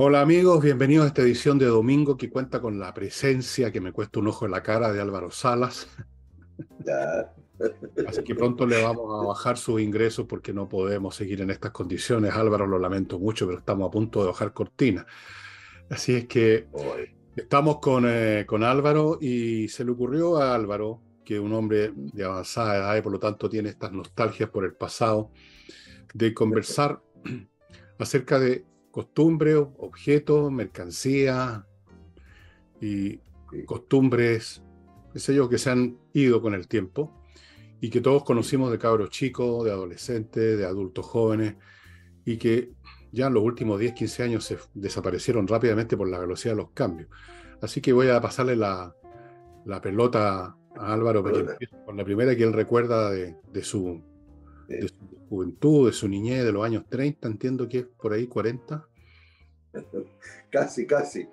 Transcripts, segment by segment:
Hola amigos, bienvenidos a esta edición de domingo que cuenta con la presencia que me cuesta un ojo en la cara de Álvaro Salas. Así que pronto le vamos a bajar sus ingresos porque no podemos seguir en estas condiciones. Álvaro, lo lamento mucho, pero estamos a punto de bajar cortina. Así es que estamos con, eh, con Álvaro y se le ocurrió a Álvaro, que es un hombre de avanzada edad y por lo tanto tiene estas nostalgias por el pasado, de conversar acerca de costumbres, objetos, mercancías y costumbres, qué sé yo, que se han ido con el tiempo y que todos conocimos de cabros chicos, de adolescentes, de adultos jóvenes y que ya en los últimos 10, 15 años se desaparecieron rápidamente por la velocidad de los cambios. Así que voy a pasarle la, la pelota a Álvaro con la primera que él recuerda de, de, su, de, su, juventud, de su niñez, de los años 30, entiendo que es por ahí 40. casi, casi,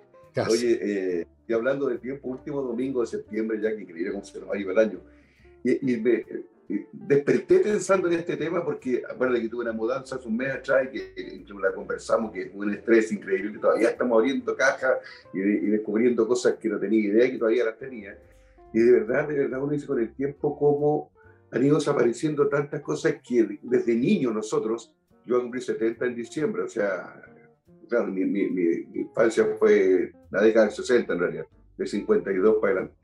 Oye, eh, y hablando del tiempo, último domingo de septiembre, ya que quería cómo se nos va a ir el año, y, y me desperté pensando en este tema porque, acuérdate que tuve una mudanza hace un mes atrás y que incluso la conversamos, que fue un estrés increíble, que todavía estamos abriendo cajas y, y, descubriendo cosas que no tenía idea que todavía las tenía. Y de verdad, de verdad, uno dice con el tiempo cómo han ido desapareciendo tantas cosas que desde niño nosotros, yo cumplí 70 en diciembre, o sea, claro, mi, mi, mi, infancia fue la década del 60 en realidad, de 52 para adelante.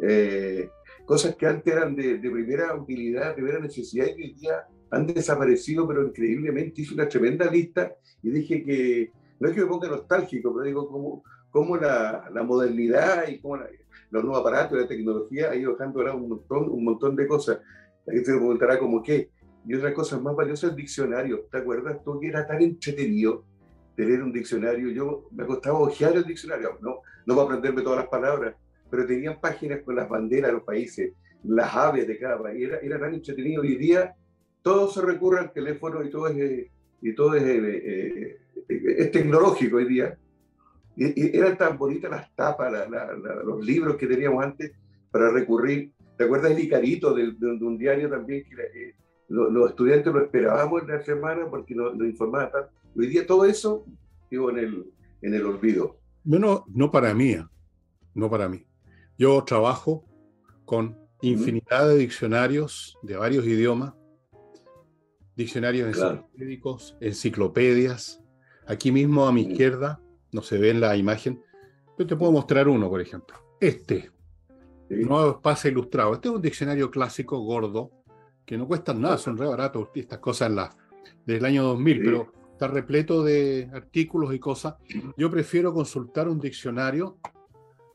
Eh, cosas que antes eran de, de, primera utilidad, primera necesidad y hoy día han desaparecido, pero increíblemente hice una tremenda lista y dije que, no es que me ponga nostálgico, pero digo cómo, cómo la, la modernidad y cómo la, los nuevos aparatos, la tecnología ha ido dejando ahora un montón, un montón de cosas. La gente se preguntará como qué. Y otra cosa más valiosa, el diccionario. ¿Te acuerdas tú que era tan entretenido de leer un diccionario? Yo me acostaba a ojear el diccionario, no, no para aprenderme todas las palabras, pero tenían páginas con las banderas de los países, las aves de cada país. Era, era tan entretenido. Hoy día todo se recurre al teléfono y todo es, y todo es, eh, eh, es tecnológico hoy día. Y, y eran tan bonitas las tapas, la, la, la, los libros que teníamos antes para recurrir. ¿Te acuerdas del Icarito, de, de, de un diario también que eh, lo, los estudiantes lo esperábamos en la semana porque nos, nos informaban tanto? Hoy día todo eso quedó en el, en el olvido. Bueno, no para mí, ¿eh? no para mí. Yo trabajo con infinidad de diccionarios de varios idiomas, diccionarios claro. enciclopédicos, enciclopedias. Aquí mismo a mi izquierda, no se ve en la imagen, yo te puedo mostrar uno, por ejemplo. Este, sí. Nuevo Espacio Ilustrado. Este es un diccionario clásico gordo, que no cuesta nada, son re baratos estas cosas en la, del año 2000, sí. pero está repleto de artículos y cosas. Yo prefiero consultar un diccionario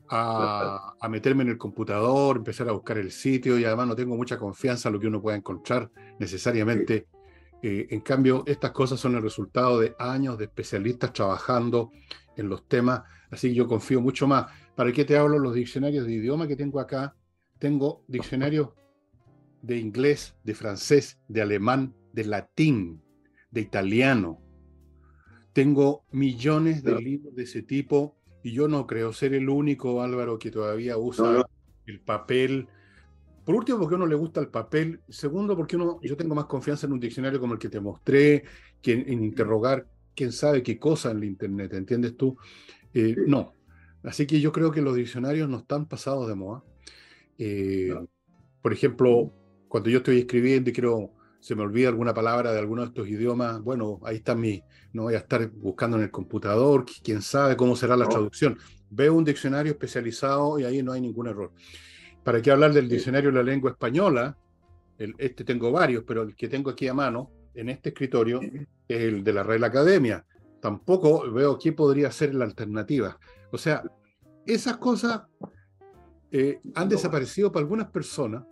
a, a, meterme en el computador, empezar a buscar el sitio y además no tengo mucha confianza en lo que uno pueda encontrar necesariamente. Eh, en cambio, estas cosas son el resultado de años de especialistas trabajando en los temas, así que yo confío mucho más. ¿Para qué te hablo los diccionarios de idioma que tengo acá? Tengo diccionarios de inglés, de francés, de alemán, de latín, de italiano. Tengo millones de libros de ese tipo y yo no creo ser el único, Álvaro, que todavía usa no, no. el papel. Por último, porque a uno le gusta el papel. Segundo, porque uno, yo tengo más confianza en un diccionario como el que te mostré, que en, en interrogar quién sabe qué cosa en la Internet, ¿entiendes tú? Eh, no. Así que yo creo que los diccionarios no están pasados de moda. Eh, no. Por ejemplo, cuando yo estoy escribiendo y quiero, se me olvida alguna palabra de alguno de estos idiomas, bueno, ahí está mi, no voy a estar buscando en el computador, quién sabe cómo será la no. traducción. Veo un diccionario especializado y ahí no hay ningún error. ¿Para qué hablar del diccionario de la lengua española? El, este tengo varios, pero el que tengo aquí a mano, en este escritorio, es el de la Real Academia. Tampoco veo qué podría ser la alternativa. O sea, esas cosas eh, han desaparecido para algunas personas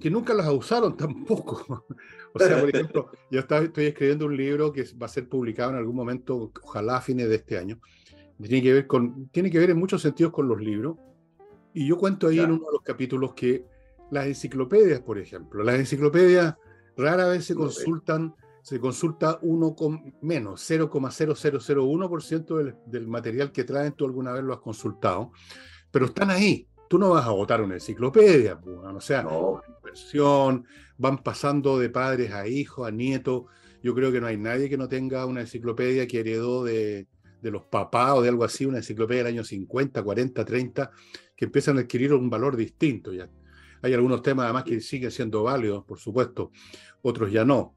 que nunca las usaron tampoco. o sea, por ejemplo, yo estaba, estoy escribiendo un libro que va a ser publicado en algún momento, ojalá a fines de este año. Tiene que ver, con, tiene que ver en muchos sentidos con los libros. Y yo cuento ahí claro. en uno de los capítulos que las enciclopedias, por ejemplo, las enciclopedias rara vez se consultan, se consulta uno con menos, 0,0001% del, del material que traen, tú alguna vez lo has consultado, pero están ahí, tú no vas a votar una enciclopedia, o sea, no. inversión, van pasando de padres a hijos, a nietos. Yo creo que no hay nadie que no tenga una enciclopedia que heredó de, de los papás o de algo así, una enciclopedia del año 50, 40, 30, que empiezan a adquirir un valor distinto. Ya. Hay algunos temas además que siguen siendo válidos, por supuesto, otros ya no.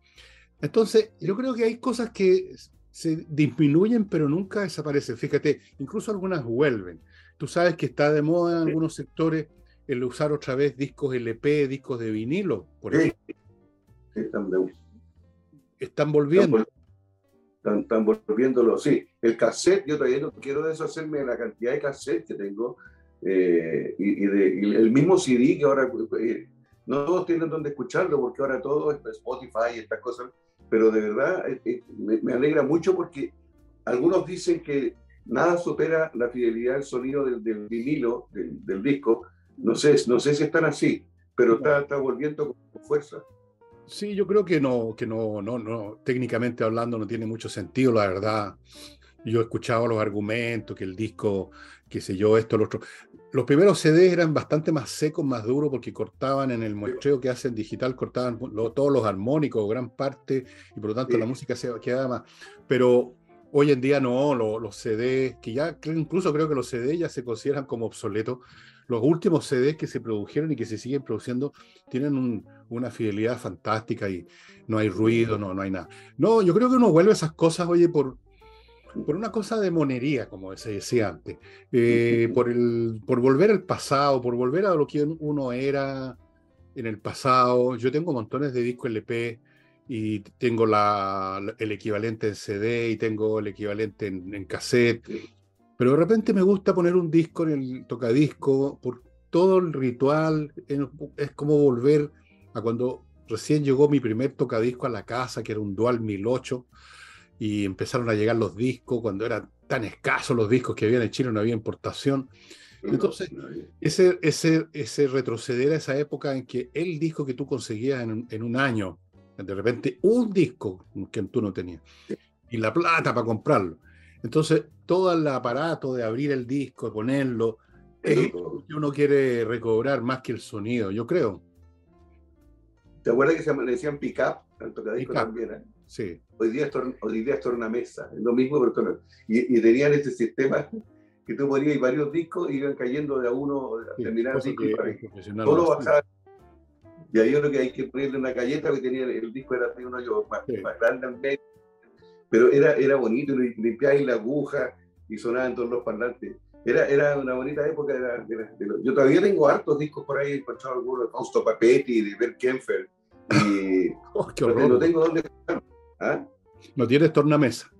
Entonces, yo creo que hay cosas que se disminuyen pero nunca desaparecen. Fíjate, incluso algunas vuelven. Tú sabes que está de moda en algunos sectores el usar otra vez discos LP, discos de vinilo, por ejemplo. Están, volviendo. Están, volviéndolo, sí. El cassette, yo todavía no quiero deshacerme de la cantidad de cassette que tengo eh, y, de, el mismo CD que ahora eh, no todos tienen donde escucharlo porque ahora todo es Spotify y estas cosas, pero de verdad eh, me, alegra mucho porque algunos dicen que nada supera la fidelidad del sonido del, vinilo, del, disco. No sé, no sé si están así, pero está, está volviendo con fuerza. Sí, yo creo que no, que no, no, no, técnicamente hablando no tiene mucho sentido, la verdad. Yo he escuchado los argumentos, que el disco, qué sé yo, esto, lo otro. Los primeros CDs eran bastante más secos, más duros, porque cortaban en el muestreo que hacen digital, cortaban todos los armónicos, gran parte, y por lo tanto la música se quedaba más. Pero hoy en día no, los, CDs, que ya incluso creo que los CDs ya se consideran como obsoletos, los últimos CDs que se produjeron y que se siguen produciendo tienen una fidelidad fantástica y no hay ruido, no, no hay nada. No, yo creo que uno vuelve esas cosas, oye, por, por una cosa de monería, como se decía antes, eh, por, el, por volver al pasado, por volver a lo que uno era en el pasado. Yo tengo montones de discos LP y tengo la, el equivalente en CD y tengo el equivalente en, en cassette pero de repente me gusta poner un disco en el tocadisco por todo el ritual. Es como volver a cuando recién llegó mi primer tocadisco a la casa, que era un Dual 1008, y empezaron a llegar los discos cuando eran tan escasos los discos que había en Chile, no había importación. Entonces, ese, ese, ese retroceder a esa época en que el disco que tú conseguías en, en un año, de repente un disco que tú no tenías, y la plata para comprarlo. Entonces, todo el aparato de abrir el disco, ponerlo, es que uno quiere recobrar más que el sonido, yo creo. ¿Te acuerdas que se le decían pick-up? Pick también, ¿eh? Sí. Hoy día, es hoy día es tornamesa, es lo mismo, pero y, y, tenían este sistema que tú ponías varios discos y iban cayendo de a uno, sí, terminar el disco y Todo bajaba. Y ahí uno que hay que ponerle una galleta que tenía el disco era de uno yo más, más grande en medio pero era, era bonito, limpiáis la aguja y sonaban todos los parlantes. Era, era una bonita época. yo todavía tengo hartos discos por ahí, he encontrado algunos de Fausto Papetti, de Bert Kempfer. Y oh, no, tengo dónde. ¿Ah? ¿No tienes tornamesa?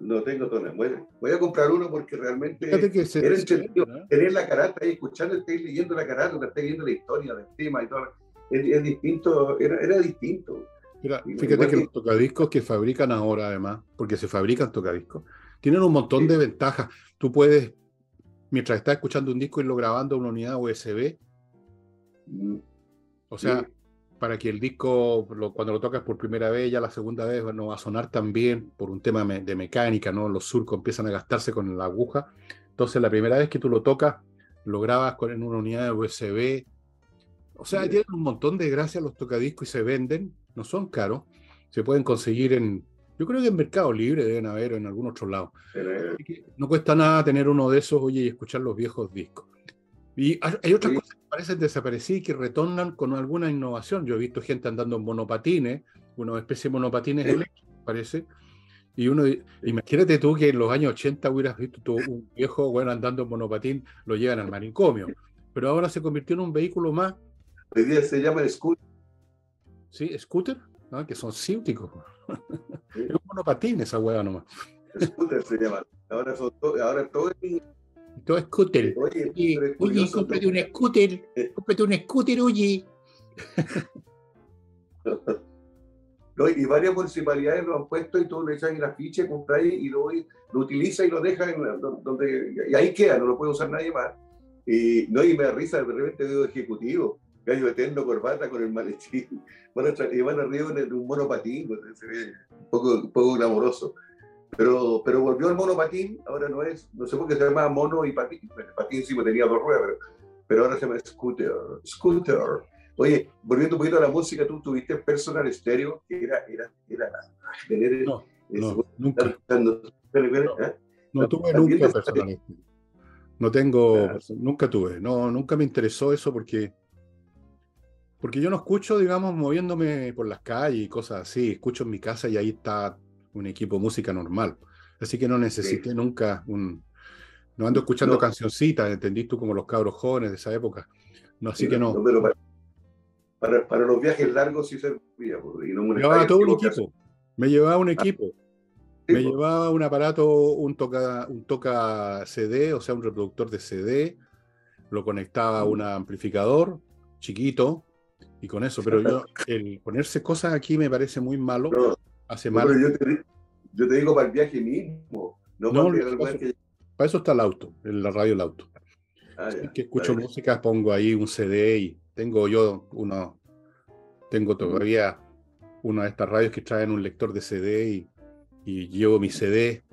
No tengo tornamesa. Voy, a comprar uno porque realmente que era entretenido. Tener la carata y escuchando, estáis leyendo la carata, estáis leyendo la historia del tema y todo. Es, distinto, era, era distinto fíjate que los tocadiscos que fabrican ahora, además, porque se fabrican tocadiscos, tienen un montón de ventajas. Tú puedes, mientras estás escuchando un disco, irlo grabando a una unidad USB. Mm. O sea, para que el disco, cuando lo tocas por primera vez, ya la segunda vez no va a sonar tan bien por un tema de mecánica, ¿no? Los surcos empiezan a gastarse con la aguja. Entonces, la primera vez que tú lo tocas, lo grabas con, en una unidad de USB. O sea, tienen un montón de gracia los tocadiscos y se venden no son caros, se pueden conseguir en, yo creo que en Mercado Libre deben haber en algún otro lado. no cuesta nada tener uno de esos, oye, y escuchar los viejos discos. Y hay otras cosas que parecen desaparecidas y que retornan con alguna innovación. Yo he visto gente andando en monopatines, una especie de monopatines eléctricos, parece. Y uno, imagínate tú que en los años 80 hubieras visto un viejo bueno andando en monopatín, lo llevan al manicomio. Pero ahora se convirtió en un vehículo más. Hoy día se llama scooter Sí, scooter, que son cíuticos. es un monopatín esa hueá nomás. Scooter se llama. Ahora, son ahora todo es... Todo scooter. Oye, oye, oye cómprate un scooter. Cómprate un scooter, oye. y varias municipalidades lo han puesto y todo le echan el afiche, compráis y lo, lo utiliza y lo deja donde, y ahí queda, no lo puede usar nadie más. Y, no, y me da risa, de repente veo ejecutivo gallo eterno, corbata con el maletín. Bueno, y van arriba en un monopatín, pues, se ve un poco, un poco glamoroso. Pero, pero volvió al monopatín, ahora no es, no sé por qué se llama mono y patín. El patín sí pues, tenía dos ruedas, pero, ahora se llama scooter. Scooter. Oye, volviendo un poquito a la música, tú tuviste personal estéreo, que era, era, era tener, no, no, nunca. No, tuve nunca personal No tengo, nunca tuve, no, nunca me interesó eso porque, porque yo no escucho, digamos, moviéndome por las calles y cosas así. Escucho en mi casa y ahí está un equipo de música normal. Así que no necesité nunca un. No ando escuchando cancioncitas, ¿entendís tú? Como los cabros jóvenes de esa época. No, así que no. pero para, para, los viajes largos sí servía. Y no me llevaba todo un equipo. Me llevaba un equipo. Me llevaba un aparato, un toca, un toca CD, o sea, un reproductor de CD. Lo conectaba a un amplificador chiquito y con eso. Pero yo, el ponerse cosas aquí me parece muy malo. Hace mal. Yo te, digo para el viaje mismo. No, para, eso, está el auto, en la radio el auto. Ah, que escucho música, pongo ahí un CD y tengo yo uno, tengo todavía una de estas radios que traen un lector de CD y, llevo mi CD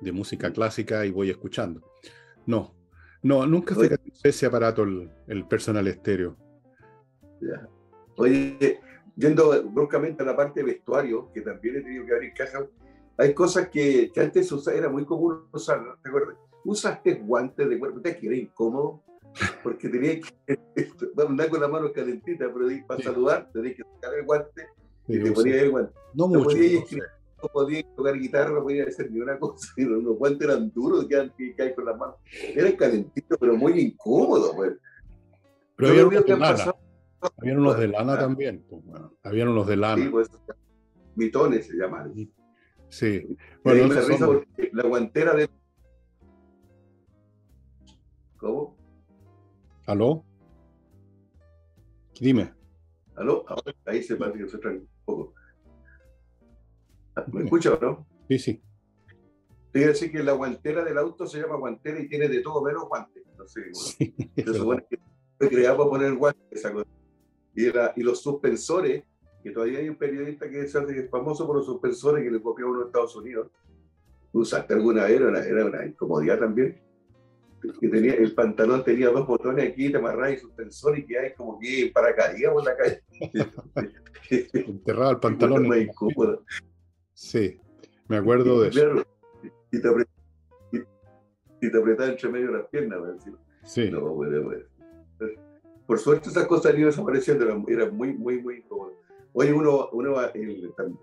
de música clásica y voy escuchando. No, no, nunca fue ese aparato el, personal estéreo. Oye, yendo bruscamente a la parte de vestuario, que también he tenido que abrir cajas, hay cosas que, que antes era muy común usar, ¿te acuerdas? Usaste guantes de cuerpo, te que era incómodo porque tenía que andar con la mano calentita, pero para saludar tenías que sacar el guante y te ponías el guante. No, mucho. Podías no podías tocar guitarra, no podías hacer ni una cosa. Los guantes eran duros que, que hay con las manos. Eran calentitos, pero muy incómodos. Pues. Pero había unos de lana. Habían unos de lana también. Pues, bueno, habían unos de lana. Sí, pues, mitones se llaman. Sí. Bueno, la guantera de. ¿Cómo? ¿Aló? Dime. ¿Aló? ahí se parece que se trae un poco. ¿Me escucha o no? Sí, sí. Te iba a decir que la guantera del auto se llama guantera y tiene de todo menos guantes. No sé, se supone que fue creado para poner guantes. Esa cosa. Y, y, los suspensores, que todavía hay un periodista que es famoso por los suspensores que le copió a uno de Estados Unidos. ¿Usaste alguna vez? Era una, era una incomodidad también que tenía, el pantalón tenía dos botones aquí, te amarras y suspensor y que hay como que paracaídas por la calle. Enterrado el pantalón. Muy incómodo. Sí, me acuerdo de eso. Y te, apretaba, y, te apretaba entre medio de las piernas. Sí. No, bueno, bueno. Por suerte esas cosas han ido desapareciendo, era, muy, muy, muy incómodo. Oye, uno, uno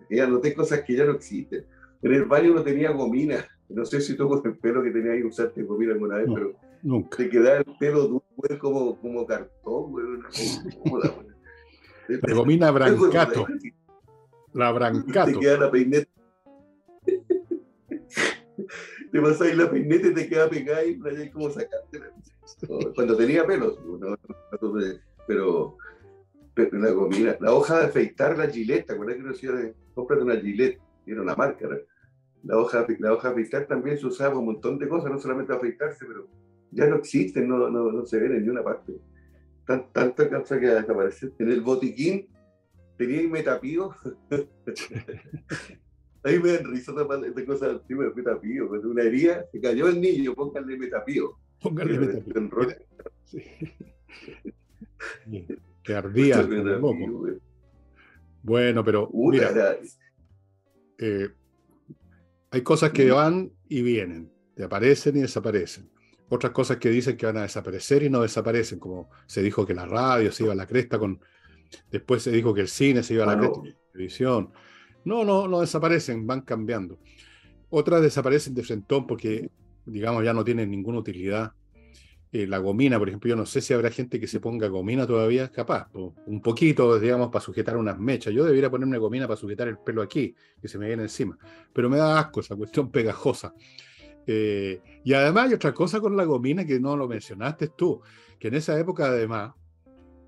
ya noté cosas que ya no existen. En el baño uno tenía gomina no sé si tú con el pelo que tenías ahí usaste comida alguna vez, pero nunca. te quedaba el pelo duro, como, como cartón, güey. La gomina brancato. La brancato. Te queda la peineta. Te ahí la peineta y te queda pegada y no hay como sacarte. Cuando tenía pelos, pero, pero la gomina, la hoja de afeitar la gileta, ¿cuál es que uno decía de cómprate una gilet? Era una marca, ¿no? la hoja, la hoja afeitar también se usaba un montón de cosas, no solamente afeitarse, pero ya no existen, no, no, no se ven en ninguna parte. Tan, tanta cosa que desaparece. En el botiquín tenía metapío. Ahí me dan risa de cosas antiguas, metapío. Cuando una herida, se cayó el niño, pónganle metapío. Pónganle metapío. Sí. que ardía. Bueno, pero. Mira, eh, hay cosas que van y vienen, te aparecen y desaparecen. Otras cosas que dicen que van a desaparecer y no desaparecen, como se dijo que la radio se iba a la cresta con... Después se dijo que el cine se iba a la cresta con la televisión. No, no, no desaparecen, van cambiando. Otras desaparecen de frentón porque, digamos, ya no tienen ninguna utilidad. Eh, la gomina, por ejemplo, yo no sé si habrá gente que se ponga gomina todavía, capaz, un poquito, digamos, para sujetar unas mechas. Yo debería ponerme gomina para sujetar el pelo aquí, que se me viene encima. Pero me da asco esa cuestión pegajosa. Eh, y además hay otra cosa con la gomina que no lo mencionaste tú, que en esa época además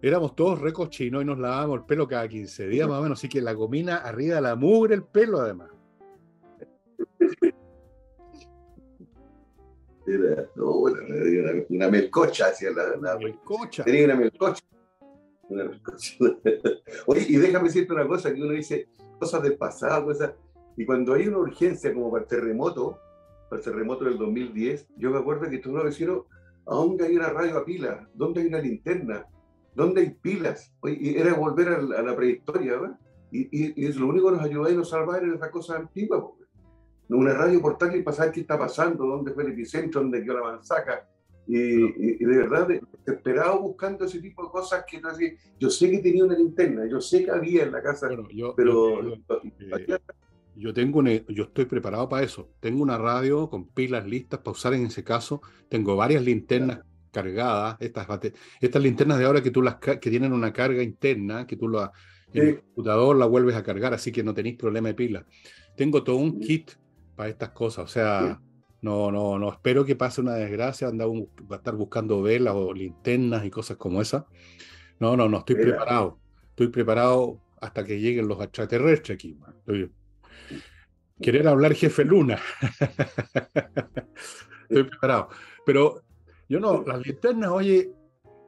éramos todos recochinos y nos lavábamos el pelo cada 15 días más o menos, así que la gomina arriba de la mugre el pelo además. Era, no, bueno, una, una melcocha hacia la, la melcocha. Tenía una melcocha. Una melcocha. Oye, y déjame decirte una cosa, que uno dice cosas del pasado, cosas, y cuando hay una urgencia como para el terremoto, para el terremoto del 2010, yo me acuerdo que todos los vecinos, ¿a dónde hay una radio a pila? ¿Dónde hay una linterna? ¿Dónde hay pilas? Y era volver a, la prehistoria, ¿verdad? Y, y, y, es lo único que nos ayudaba y nos salvaba en esas cosas antiguas, una radio portátil para saber qué está pasando, dónde fue el epicentro, dónde quedó la manzaca. Y, de verdad, desesperado buscando ese tipo de cosas que no yo sé que tenía una linterna, yo sé que había en la casa, pero... Eh, yo, tengo yo estoy preparado para eso. Tengo una radio con pilas listas para usar en ese caso. Tengo varias linternas cargadas, estas, estas linternas de ahora que tú las que tienen una carga interna, que tú la, en el computador la vuelves a cargar, así que no tenéis problema de pilas. Tengo todo un kit para estas cosas, o sea, no, no, no espero que pase una desgracia, anda va a estar buscando velas o linternas y cosas como esas. No, no, no estoy preparado. Estoy preparado hasta que lleguen los extraterrestres aquí. Querer hablar jefe Luna. estoy preparado. Pero yo no, las linternas, oye,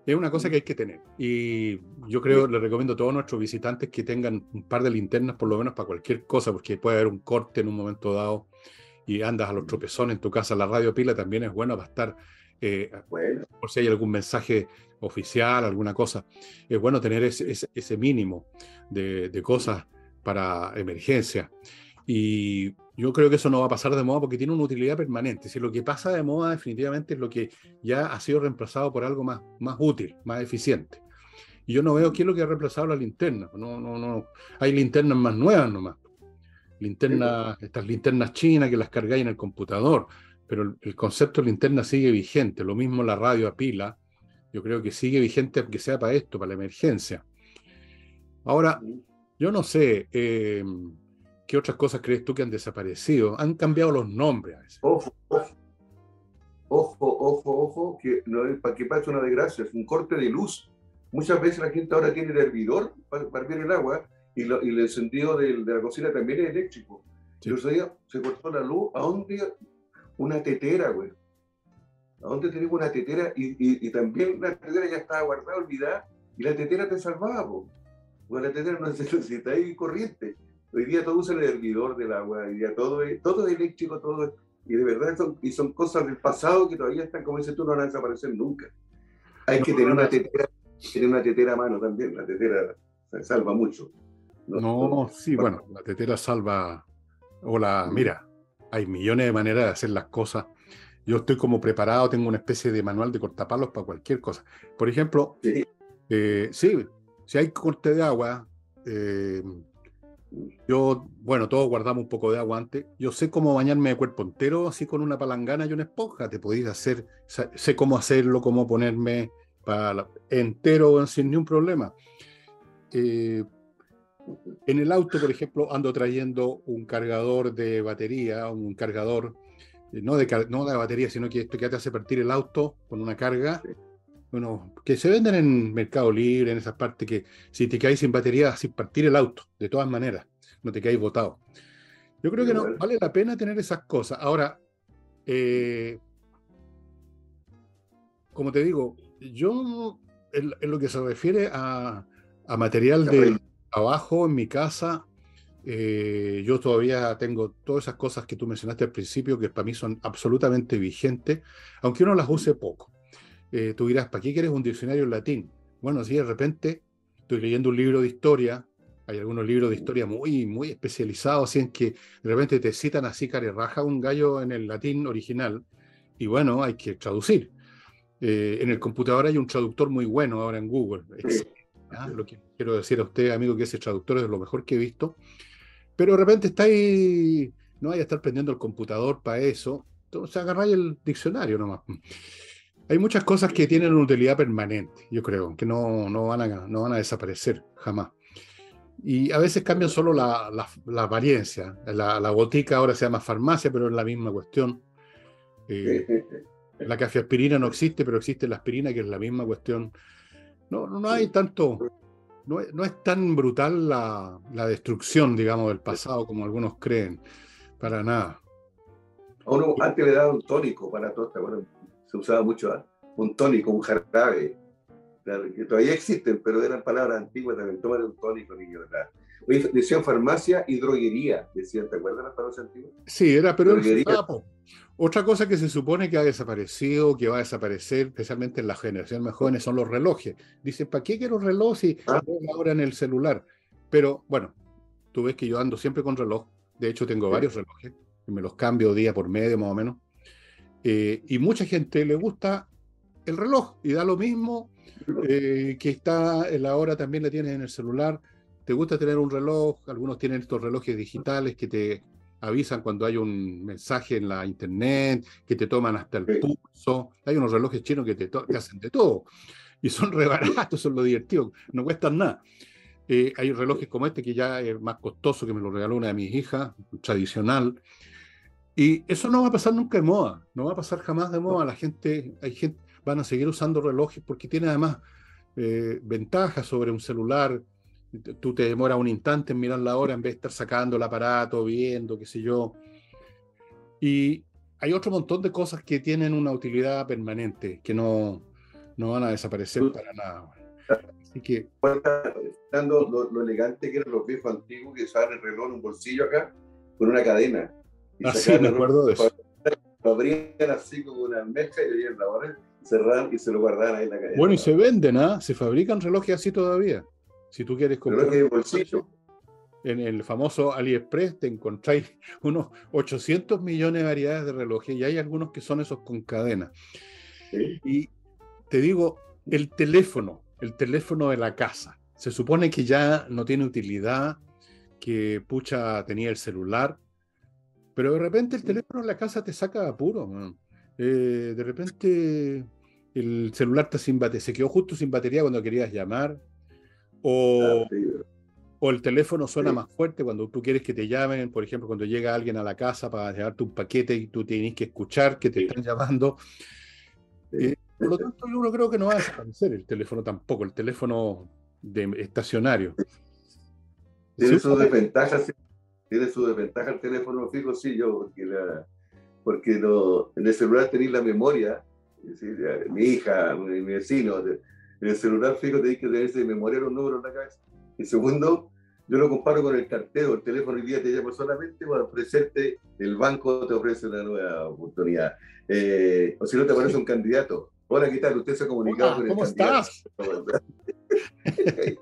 es una cosa que hay que tener. Y yo creo, le recomiendo a todos nuestros visitantes que tengan un par de linternas por lo menos para cualquier cosa, porque puede haber un corte en un momento dado y andas a los tropezones en tu casa. La radio pila también es buena para estar, eh, por si hay algún mensaje oficial, alguna cosa. Es bueno tener ese, ese, mínimo de, de cosas para emergencia. Y yo creo que eso no va a pasar de moda porque tiene una utilidad permanente. Si lo que pasa de moda definitivamente es lo que ya ha sido reemplazado por algo más, más útil, más eficiente. Y yo no veo qué es lo que ha reemplazado la linterna. No, no, no. Hay linternas más nuevas nomás. Linternas, estas linternas chinas que las cargáis en el computador. Pero el, concepto de linterna sigue vigente. Lo mismo la radio a pila. Yo creo que sigue vigente aunque sea para esto, para la emergencia. Ahora, yo no sé. Eh, ¿Qué otras cosas crees tú que han desaparecido? Han cambiado los nombres a veces. Ojo, ojo, ojo, ojo, ojo que no es para que pase una desgracia, es un corte de luz. Muchas veces la gente ahora tiene el hervidor para, para el agua y, el encendido de, la cocina también es eléctrico. Sí. El día se cortó la luz, ¿a dónde? Una tetera, güey. ¿A dónde tenemos una tetera? Y, también la tetera ya estaba guardada, olvidada, y la tetera te salvaba, Porque la tetera no necesita ahí corriente. Hoy día todo usa el hervidor del agua, hoy día todo es, todo es eléctrico, todo y de verdad son, y son cosas del pasado que todavía están, como dices tú, no van a desaparecer nunca. Hay que tener una tetera, tener una tetera a mano también, la tetera salva mucho. No, sí, bueno, la tetera salva, o la, mira, hay millones de maneras de hacer las cosas. Yo estoy como preparado, tengo una especie de manual de cortapalos para cualquier cosa. Por ejemplo, sí, eh, sí si hay corte de agua, eh, yo, bueno, todos guardamos un poco de agua antes. Yo sé cómo bañarme de cuerpo entero, así con una palangana y una esponja. Te podéis hacer, sé cómo hacerlo, cómo ponerme para entero sin ningún problema. Eh, en el auto, por ejemplo, ando trayendo un cargador de batería, un cargador, eh, no de, no de batería, sino que esto que te hace partir el auto con una carga. Bueno, que se venden en Mercado Libre, en esas partes que si te caes sin batería, sin partir el auto, de todas maneras, no te caes botado. Yo creo que no vale la pena tener esas cosas. Ahora, eh, como te digo, yo en, lo que se refiere a, material de trabajo en mi casa, eh, yo todavía tengo todas esas cosas que tú mencionaste al principio que para mí son absolutamente vigentes, aunque uno las use poco. Eh, tú dirás, ¿para qué quieres un diccionario en latín? Bueno, si de repente estoy leyendo un libro de historia, hay algunos libros de historia muy, muy especializados, así en que de repente te citan así, raja, un gallo en el latín original, y bueno, hay que traducir. Eh, en el computador hay un traductor muy bueno ahora en Google. Lo que quiero decir a usted, amigo, que ese traductor es lo mejor que he visto. Pero de repente está ahí, no vaya a estar prendiendo el computador para eso. Entonces agarráis el diccionario nomás. Hay muchas cosas que tienen una utilidad permanente, yo creo, que no, no, van, a, no van a desaparecer jamás. Y a veces cambian solo la, la, apariencia. La, la, botica ahora se llama farmacia, pero es la misma cuestión. Eh, la cafeaspirina no existe, pero existe la aspirina, que es la misma cuestión. No, no hay tanto, no, no es tan brutal la, la, destrucción, digamos, del pasado como algunos creen, para nada. uno antes le daba un tónico para todo, bueno, se usaba mucho ¿ah? un tónico, un jarabe, que todavía existen, pero eran palabras antiguas también, tomar un tónico, niño, ¿verdad? decían farmacia y droguería, decían, ¿te acuerdas las palabras antiguas? Sí, era, pero otra cosa que se supone que ha desaparecido, que va a desaparecer, especialmente en las generaciones más jóvenes, son los relojes. Dicen, ¿para qué quiero reloj si ah. ahora en el celular? Pero bueno, tú ves que yo ando siempre con reloj. De hecho, tengo varios relojes. me los cambio día por medio más o menos. Eh, y mucha gente le gusta el reloj y da lo mismo eh, que está en la hora también la tienes en el celular. ¿Te gusta tener un reloj? Algunos tienen estos relojes digitales que te avisan cuando hay un mensaje en la internet, que te toman hasta el pulso. Hay unos relojes chinos que te hacen de todo. Y son re baratos, son lo divertido, no cuestan nada. Eh, hay relojes como este que ya es más costoso, que me lo regaló una de mis hijas, tradicional. Y eso no va a pasar nunca de moda, no va a pasar jamás de moda. La gente, hay gente, van a seguir usando relojes porque tiene además eh, ventajas sobre un celular. Tú te demoras un instante en mirar la hora en vez de estar sacando el aparato, viendo, qué sé yo. Y hay otro montón de cosas que tienen una utilidad permanente, que no, no van a desaparecer para nada. Así que. Lo, lo, elegante que eran los viejos antiguos que usaban el reloj en un bolsillo acá con una cadena. Y ah, sí, me acuerdo de eso. Lo abrían así como una mezcla y veían la hora, y se lo guardaban ahí en la cadena. Bueno, y se venden, ¿ah? Se fabrican relojes así todavía. Si tú quieres comprar. Relojes de bolsillo. En el famoso AliExpress te encontráis unos 800 millones de variedades de relojes y hay algunos que son esos con cadena. Y te digo, el teléfono, el teléfono de la casa, se supone que ya no tiene utilidad, que pucha tenía el celular, pero de repente el teléfono en la casa te saca apuro. Eh, de repente el celular está sin batería, se quedó justo sin batería cuando querías llamar, o, o el teléfono suena más fuerte cuando tú quieres que te llamen, por ejemplo, cuando llega alguien a la casa para llevarte un paquete y tú tienes que escuchar que te están llamando. Eh, por lo tanto, yo no creo que no va a desaparecer el teléfono tampoco, el teléfono de estacionario. Tiene sus desventajas, tiene su desventaja el teléfono fijo, sí, yo, porque, porque en el celular tenéis la memoria, mi hija, mi, vecino, en el celular fijo tenéis que tener de memoria los números en la cabeza. Y segundo, yo lo comparo con el cartero, el teléfono hoy día te llama solamente para ofrecerte, el banco te ofrece una nueva oportunidad. Eh, o si no te aparece un candidato, Hola, ¿qué tal? Usted se ha comunicado con el ¿Cómo estás?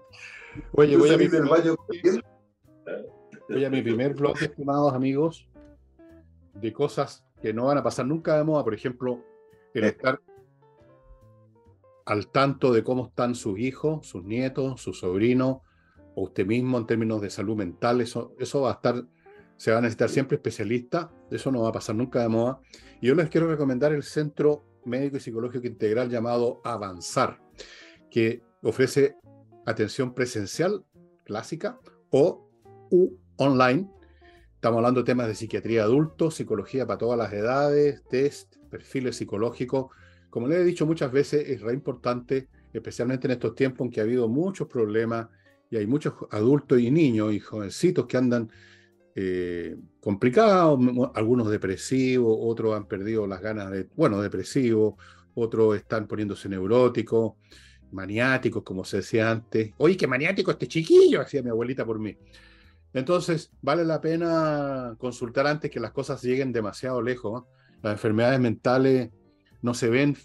Oye, voy a, mi baño voy a mi primer blog, estimados amigos, de cosas que no van a pasar nunca de moda. Por ejemplo, el eh. estar al tanto de cómo están sus hijos, sus nietos, sus sobrinos, o usted mismo en términos de salud mental. Eso, eso va a estar, se va a necesitar siempre especialistas. Eso no va a pasar nunca de moda. Y yo les quiero recomendar el Centro médico y psicológico integral llamado Avanzar, que ofrece atención presencial clásica o online. Estamos hablando de temas de psiquiatría adulto, psicología para todas las edades, test, perfiles psicológicos. Como le he dicho muchas veces, es re importante, especialmente en estos tiempos en que ha habido muchos problemas y hay muchos adultos y niños y jovencitos que andan eh, complicados, algunos depresivos, otros han perdido las ganas de, bueno, depresivos, otros están poniéndose neuróticos, maniáticos, como se decía antes. Oye, qué maniático este chiquillo, hacía mi abuelita por mí. Entonces, vale la pena consultar antes que las cosas lleguen demasiado lejos. Las enfermedades mentales no se ven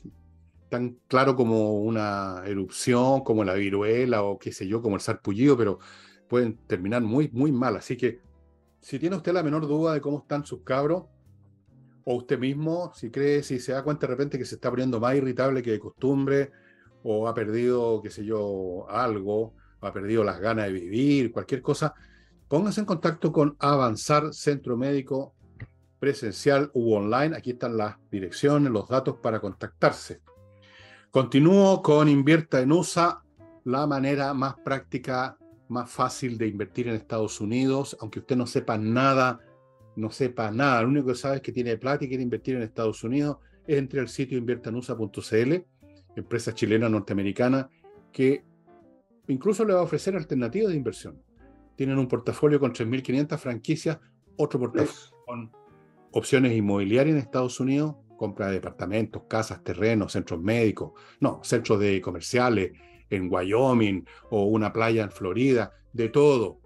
tan claro como una erupción, como la viruela o qué sé yo, como el sarpullido, pero pueden terminar muy, muy mal. Así que si tiene usted la menor duda de cómo están sus cabros, o usted mismo, si cree, si se da cuenta de repente que se está poniendo más irritable que de costumbre, o ha perdido, qué sé yo, algo, ha perdido las ganas de vivir, cualquier cosa, póngase en contacto con Avanzar Centro Médico presencial u online. Aquí están las direcciones, los datos para contactarse. Continúo con Invierta en USA, la manera más práctica más fácil de invertir en Estados Unidos, aunque usted no sepa nada, no sepa nada, lo único que sabe es que tiene plata y quiere invertir en Estados Unidos, entre el sitio inviertanusa.cl, empresa chilena norteamericana, que incluso le va a ofrecer alternativas de inversión. Tienen un portafolio con 3.500 franquicias, otro portafolio con opciones inmobiliarias en Estados Unidos, compra de departamentos, casas, terrenos, centros médicos, no, centros de comerciales, en Wyoming o una playa en Florida, de todo.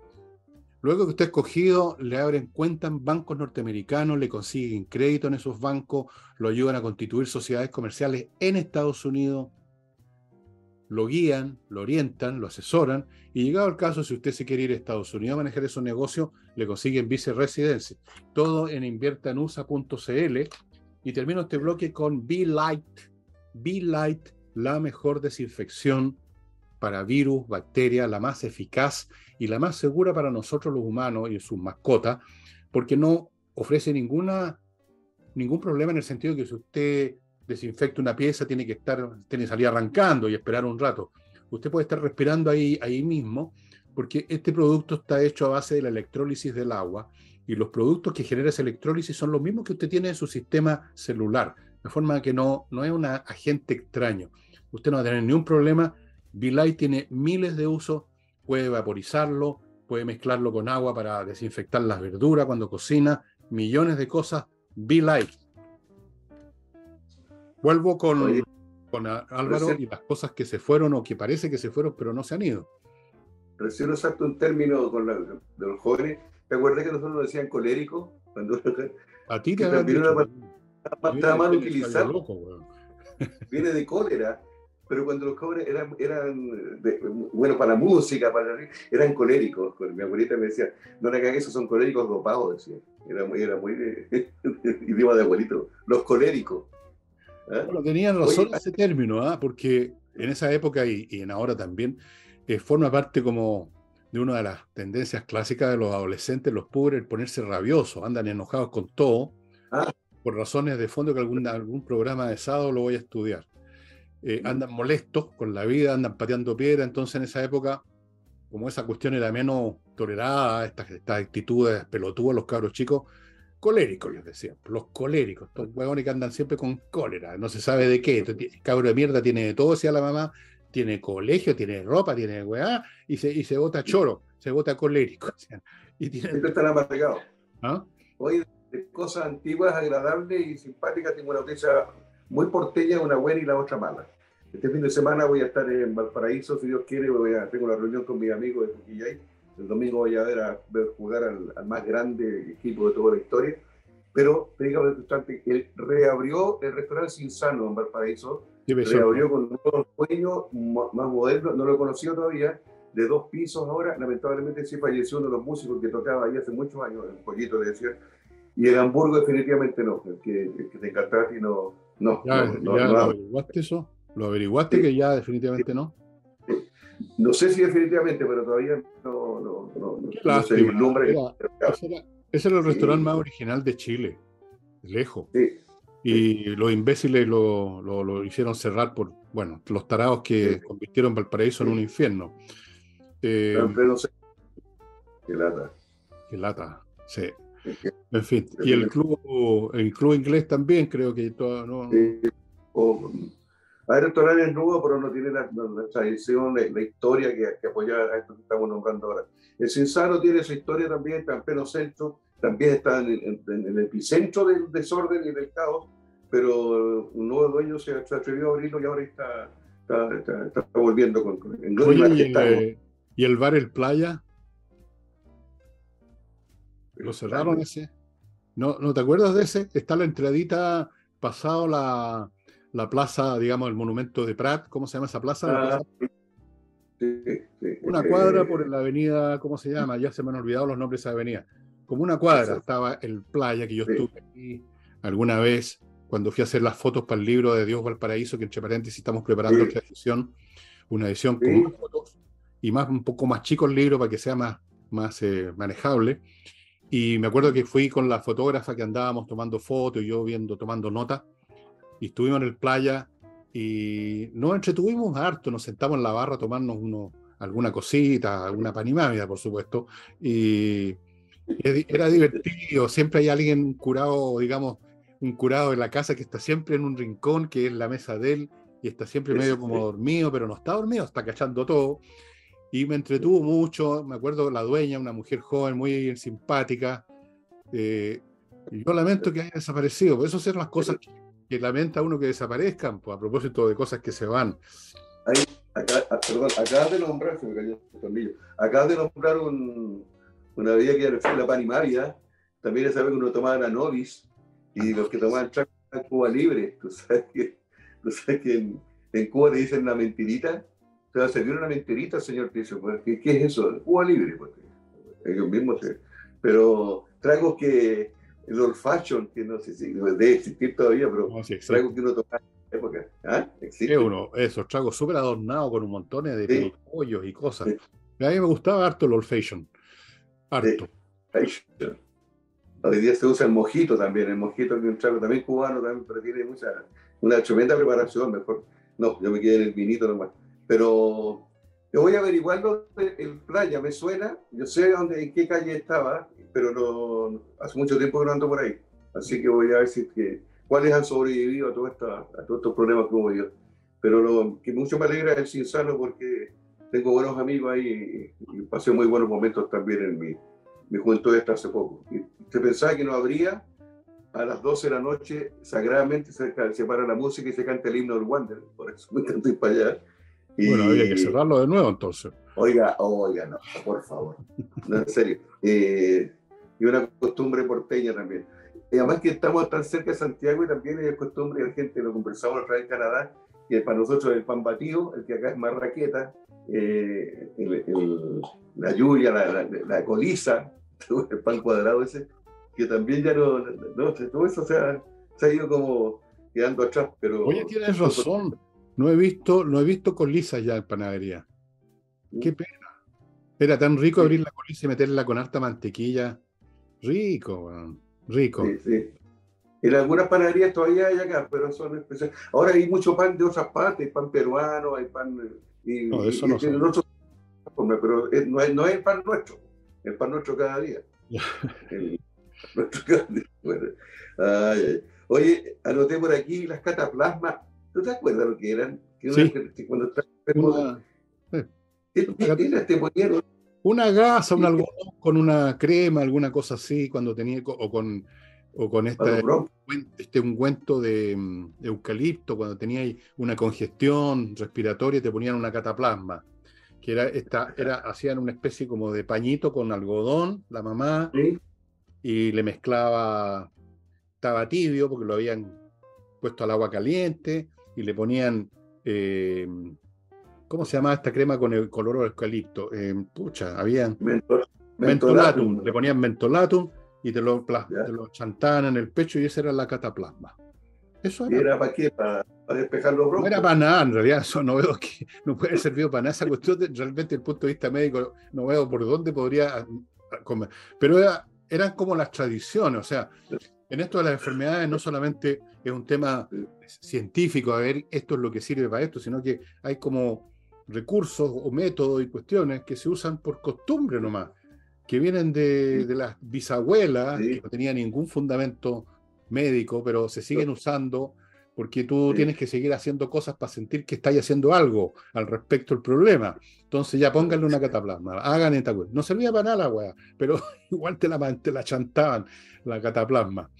Luego que usted ha escogido, le abren cuenta en bancos norteamericanos, le consiguen crédito en esos bancos, lo ayudan a constituir sociedades comerciales en Estados Unidos. Lo guían, lo orientan, lo asesoran, y llegado el caso, si usted se quiere ir a Estados Unidos a manejar esos negocios, le consiguen vice residencia. Todo en inviertanusa.cl. Y termino este bloque con Be Light. Be Light, la mejor desinfección para virus, bacterias, la más eficaz y la más segura para nosotros los humanos y sus mascotas, porque no ofrece ninguna, ningún problema en el sentido que si usted desinfecta una pieza tiene que estar, tiene que salir arrancando y esperar un rato. Usted puede estar respirando ahí, ahí mismo, porque este producto está hecho a base de la electrólisis del agua y los productos que genera esa electrólisis son los mismos que usted tiene en su sistema celular, de forma que no, no es un agente extraño. Usted no va a tener ningún problema V-Light tiene miles de usos, puede vaporizarlo, puede mezclarlo con agua para desinfectar las verduras cuando cocina, millones de cosas. V-Light. Vuelvo con, con Álvaro y las cosas que se fueron o que parece que se fueron, pero no se han ido. Recién exacto un término con la, de los jóvenes. ¿Te acuerdas que nosotros nos decían colérico? Cuando, a ti te habían dicho. Una, mal utilizar. Viene de cólera pero cuando los jóvenes eran, eran bueno, para música, para, eran coléricos. Mi abuelita me decía, no le hagan eso, son coléricos dopados, decía. Era, era muy de, idioma de abuelito. Los coléricos. ¿Ah? Bueno, tenían razón ese término, ¿ah? porque en esa época y, en ahora también, eh, forma parte como de una de las tendencias clásicas de los adolescentes, los pobres, el ponerse rabiosos, andan enojados con todo, ah. por razones de fondo que algún, algún programa de sábado lo voy a estudiar. Eh, andan molestos con la vida, andan pateando piedra, entonces en esa época, como esa cuestión era menos tolerada, estas, estas actitudes pelotudas, los cabros chicos, coléricos, les decía, los coléricos, estos huevones que andan siempre con cólera, no se sabe de qué, el cabro de mierda tiene de todo, decía la mamá, tiene colegio, tiene ropa, tiene weá, y se, y se bota choro, se bota colérico. y tiene... Siempre están amargados. ¿Ah? Hoy, de cosas antiguas, agradables y simpáticas, tengo una noticia muy porteña, una buena y la otra mala. Este fin de semana voy a estar en Valparaíso, si Dios quiere, voy a, tengo una reunión con mis amigos de Fuquillay. El domingo voy a ver a ver jugar al, más grande equipo de toda la historia. Pero, te digo, él reabrió el restaurante Sinsano en Valparaíso. reabrió con un nuevo dueño más moderno, no lo he conocido todavía, de dos pisos ahora. Lamentablemente sí falleció uno de los músicos que tocaba ahí hace muchos años, un poquito de decir. Y el Hamburgo definitivamente no, el que, que te encantaba y no. No, ya, no, no, eso? ¿Lo averiguaste que ya definitivamente no? No sé si definitivamente, pero todavía no, no, no, no se ese, era, el restaurante más original de Chile, lejos. Y los imbéciles lo, lo, hicieron cerrar por, bueno, los tarados que convirtieron Valparaíso en un infierno. Eh, pero no sé. Qué lata. Qué lata, sí. En fin, y el club, el club inglés también creo que todo, no, hay restaurantes nuevos, pero no tiene la, tradición, la, historia que, que apoya a esto que estamos nombrando ahora. El Cinsano tiene su historia también, está en pleno centro, también está en, el epicentro del desorden y del caos, pero un nuevo dueño se, atrevió a abrirlo y ahora está, está, está, volviendo con, en Oye, y, el, bar El Playa? ¿Lo cerraron ese? ¿No, ¿No te acuerdas de ese? Está la entradita pasado la, la plaza, digamos, el monumento de Prat, ¿cómo se llama esa plaza? Ah, una cuadra por la avenida, ¿cómo se llama? Ya se me han olvidado los nombres de esa avenida. Como una cuadra estaba el playa que yo estuve aquí alguna vez cuando fui a hacer las fotos para el libro de Dios Valparaíso, que entre paréntesis estamos preparando otra edición, una edición con más fotos y más un poco más chico el libro para que sea más, más eh, manejable. Y me acuerdo que fui con la fotógrafa que andábamos tomando fotos y yo viendo, tomando notas y estuvimos en el playa y nos entretuvimos harto, nos sentamos en la barra a tomarnos uno, alguna cosita, alguna panimávida, por supuesto, y era divertido, siempre hay alguien curado, digamos, un curado en la casa que está siempre en un rincón, que es la mesa de él, y está siempre medio como dormido, pero no está dormido, está cachando todo. Y me entretuvo mucho, me acuerdo la dueña, una mujer joven, muy simpática. Eh, y yo lamento que haya desaparecido, por eso son las cosas que que lamenta uno que desaparezcan, pues, a propósito de cosas que se van. acá, ah, perdón, acabas de nombrar, se me cayó el tornillo, acabas de nombrar una bebida que era la panimavia, también esa vez que uno tomaba la novis, y los que tomaban en Cuba libre, tú sabes que, tú en, Cuba le dicen la mentirita, te va a servir una mentirita, señor. Pues, ¿Qué, ¿Qué, es eso? Cuba libre, pues. Ellos mismos se... Pero tragos que el old fashion, que no sé si debe existir todavía, pero tragos que uno toma en época. ¿Ah? ¿Existe? uno, esos tragos súper adornados con un montón de sí. pollos y cosas. A mí me gustaba harto el old fashion. Harto. Hoy día se usa el mojito también, el mojito que es un trago también cubano, también, pero tiene mucha, una tremenda preparación, mejor. No, yo me quedé en el vinito nomás. Pero yo voy a averiguarlo en playa, me suena, yo sé dónde, en qué calle estaba, pero no, hace mucho tiempo que no ando por ahí. Así que voy a ver si que, cuáles han sobrevivido a, todo esta, a todos estos problemas hubo yo. Pero lo que mucho me alegra es el sano porque tengo buenos amigos ahí y, pasé muy buenos momentos también en mi, mi juventud esta hace poco. Y se pensaba que no habría, a las 12 de la noche, sagradamente se, se para la música y se canta el himno del Wander, por eso me estoy para allá. Y, bueno, había que cerrarlo de nuevo entonces. Oiga, oiga, no, por favor. No, en serio. Eh, y una costumbre porteña también. Y además que estamos tan cerca de Santiago y también hay costumbre, la gente lo conversamos otra vez en Canadá, que para nosotros el pan batido, el que acá es más raqueta, eh, la lluvia, la, la, coliza, el pan cuadrado ese, que también ya no, no todo eso se ha, se ha ido como quedando atrás. Pero, Oye, tienes razón. No he visto, no he visto colisas ya en panadería. Mm. Qué pena. Era tan rico abrir la colisa y meterla con harta mantequilla. Rico, rico. Sí, sí. En algunas panaderías todavía hay acá, pero son especiales. Ahora hay mucho pan de otras partes, pan peruano, hay pan. Y, no, eso no. pero no es, no es el pan nuestro, el pan nuestro cada día. el, Oye, anoté por aquí las cataplasmas. ¿Tú te acuerdas lo que eran? Que sí. cuando una, ¿Qué, una gasa, un algodón con una crema, alguna cosa así, cuando tenía, o con, o con esta, este ungüento de, eucalipto, cuando tenía una congestión respiratoria, te ponían una cataplasma, que era esta, era, hacían una especie como de pañito con algodón, la mamá, y le mezclaba, estaba tibio porque lo habían puesto al agua caliente, y le ponían eh, ¿Cómo se llamaba esta crema con el color eucalipto? Eh, pucha, había. mentolatum. Le ponían mentolatum y te lo, te lo chantaban en el pecho y esa era la cataplasma. Eso era. era para qué? Para, despejar los broncos. No era para nada, en realidad, eso no veo que no puede servir para nada. Esa cuestión, realmente, desde el punto de vista médico, no veo por dónde podría ah, comer. Pero era, eran como las tradiciones, o sea, en esto de las enfermedades no solamente es un tema científico, a ver, esto es lo que sirve para esto, sino que hay como recursos o métodos y cuestiones que se usan por costumbre nomás, que vienen de, las bisabuelas, que no tenían ningún fundamento médico, pero se siguen usando porque tú tienes que seguir haciendo cosas para sentir que estás haciendo algo al respecto del problema. Entonces ya pónganle una cataplasma, hagan esta. No servía para nada la weá, pero igual te la, te la chantaban la cataplasma.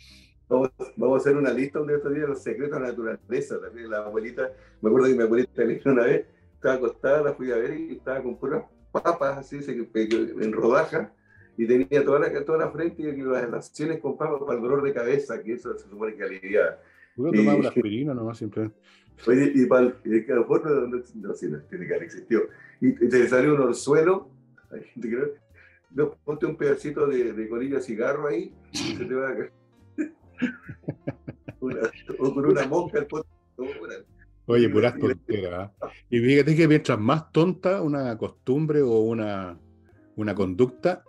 Vamos, a hacer una lista un día de los secretos de la naturaleza. La abuelita, me acuerdo que mi abuelita le una vez, estaba acostada, la fui a ver y estaba con puras papas, así, en rodaja, y tenía toda la, toda la frente y las relaciones con papas para el dolor de cabeza, que eso se supone que alivia. Uno tomaba una aspirina nomás. Oye, y para el, y no, no, sí, no tiene que haber existido. Y, te salió un orzuelo, hay gente que no, ponte un pedacito de, de colilla cigarro ahí, y se te va a caer. O con una monja, Oye, puras tonteras. ¿ah? Y fíjate que mientras más tonta una costumbre o una, una conducta,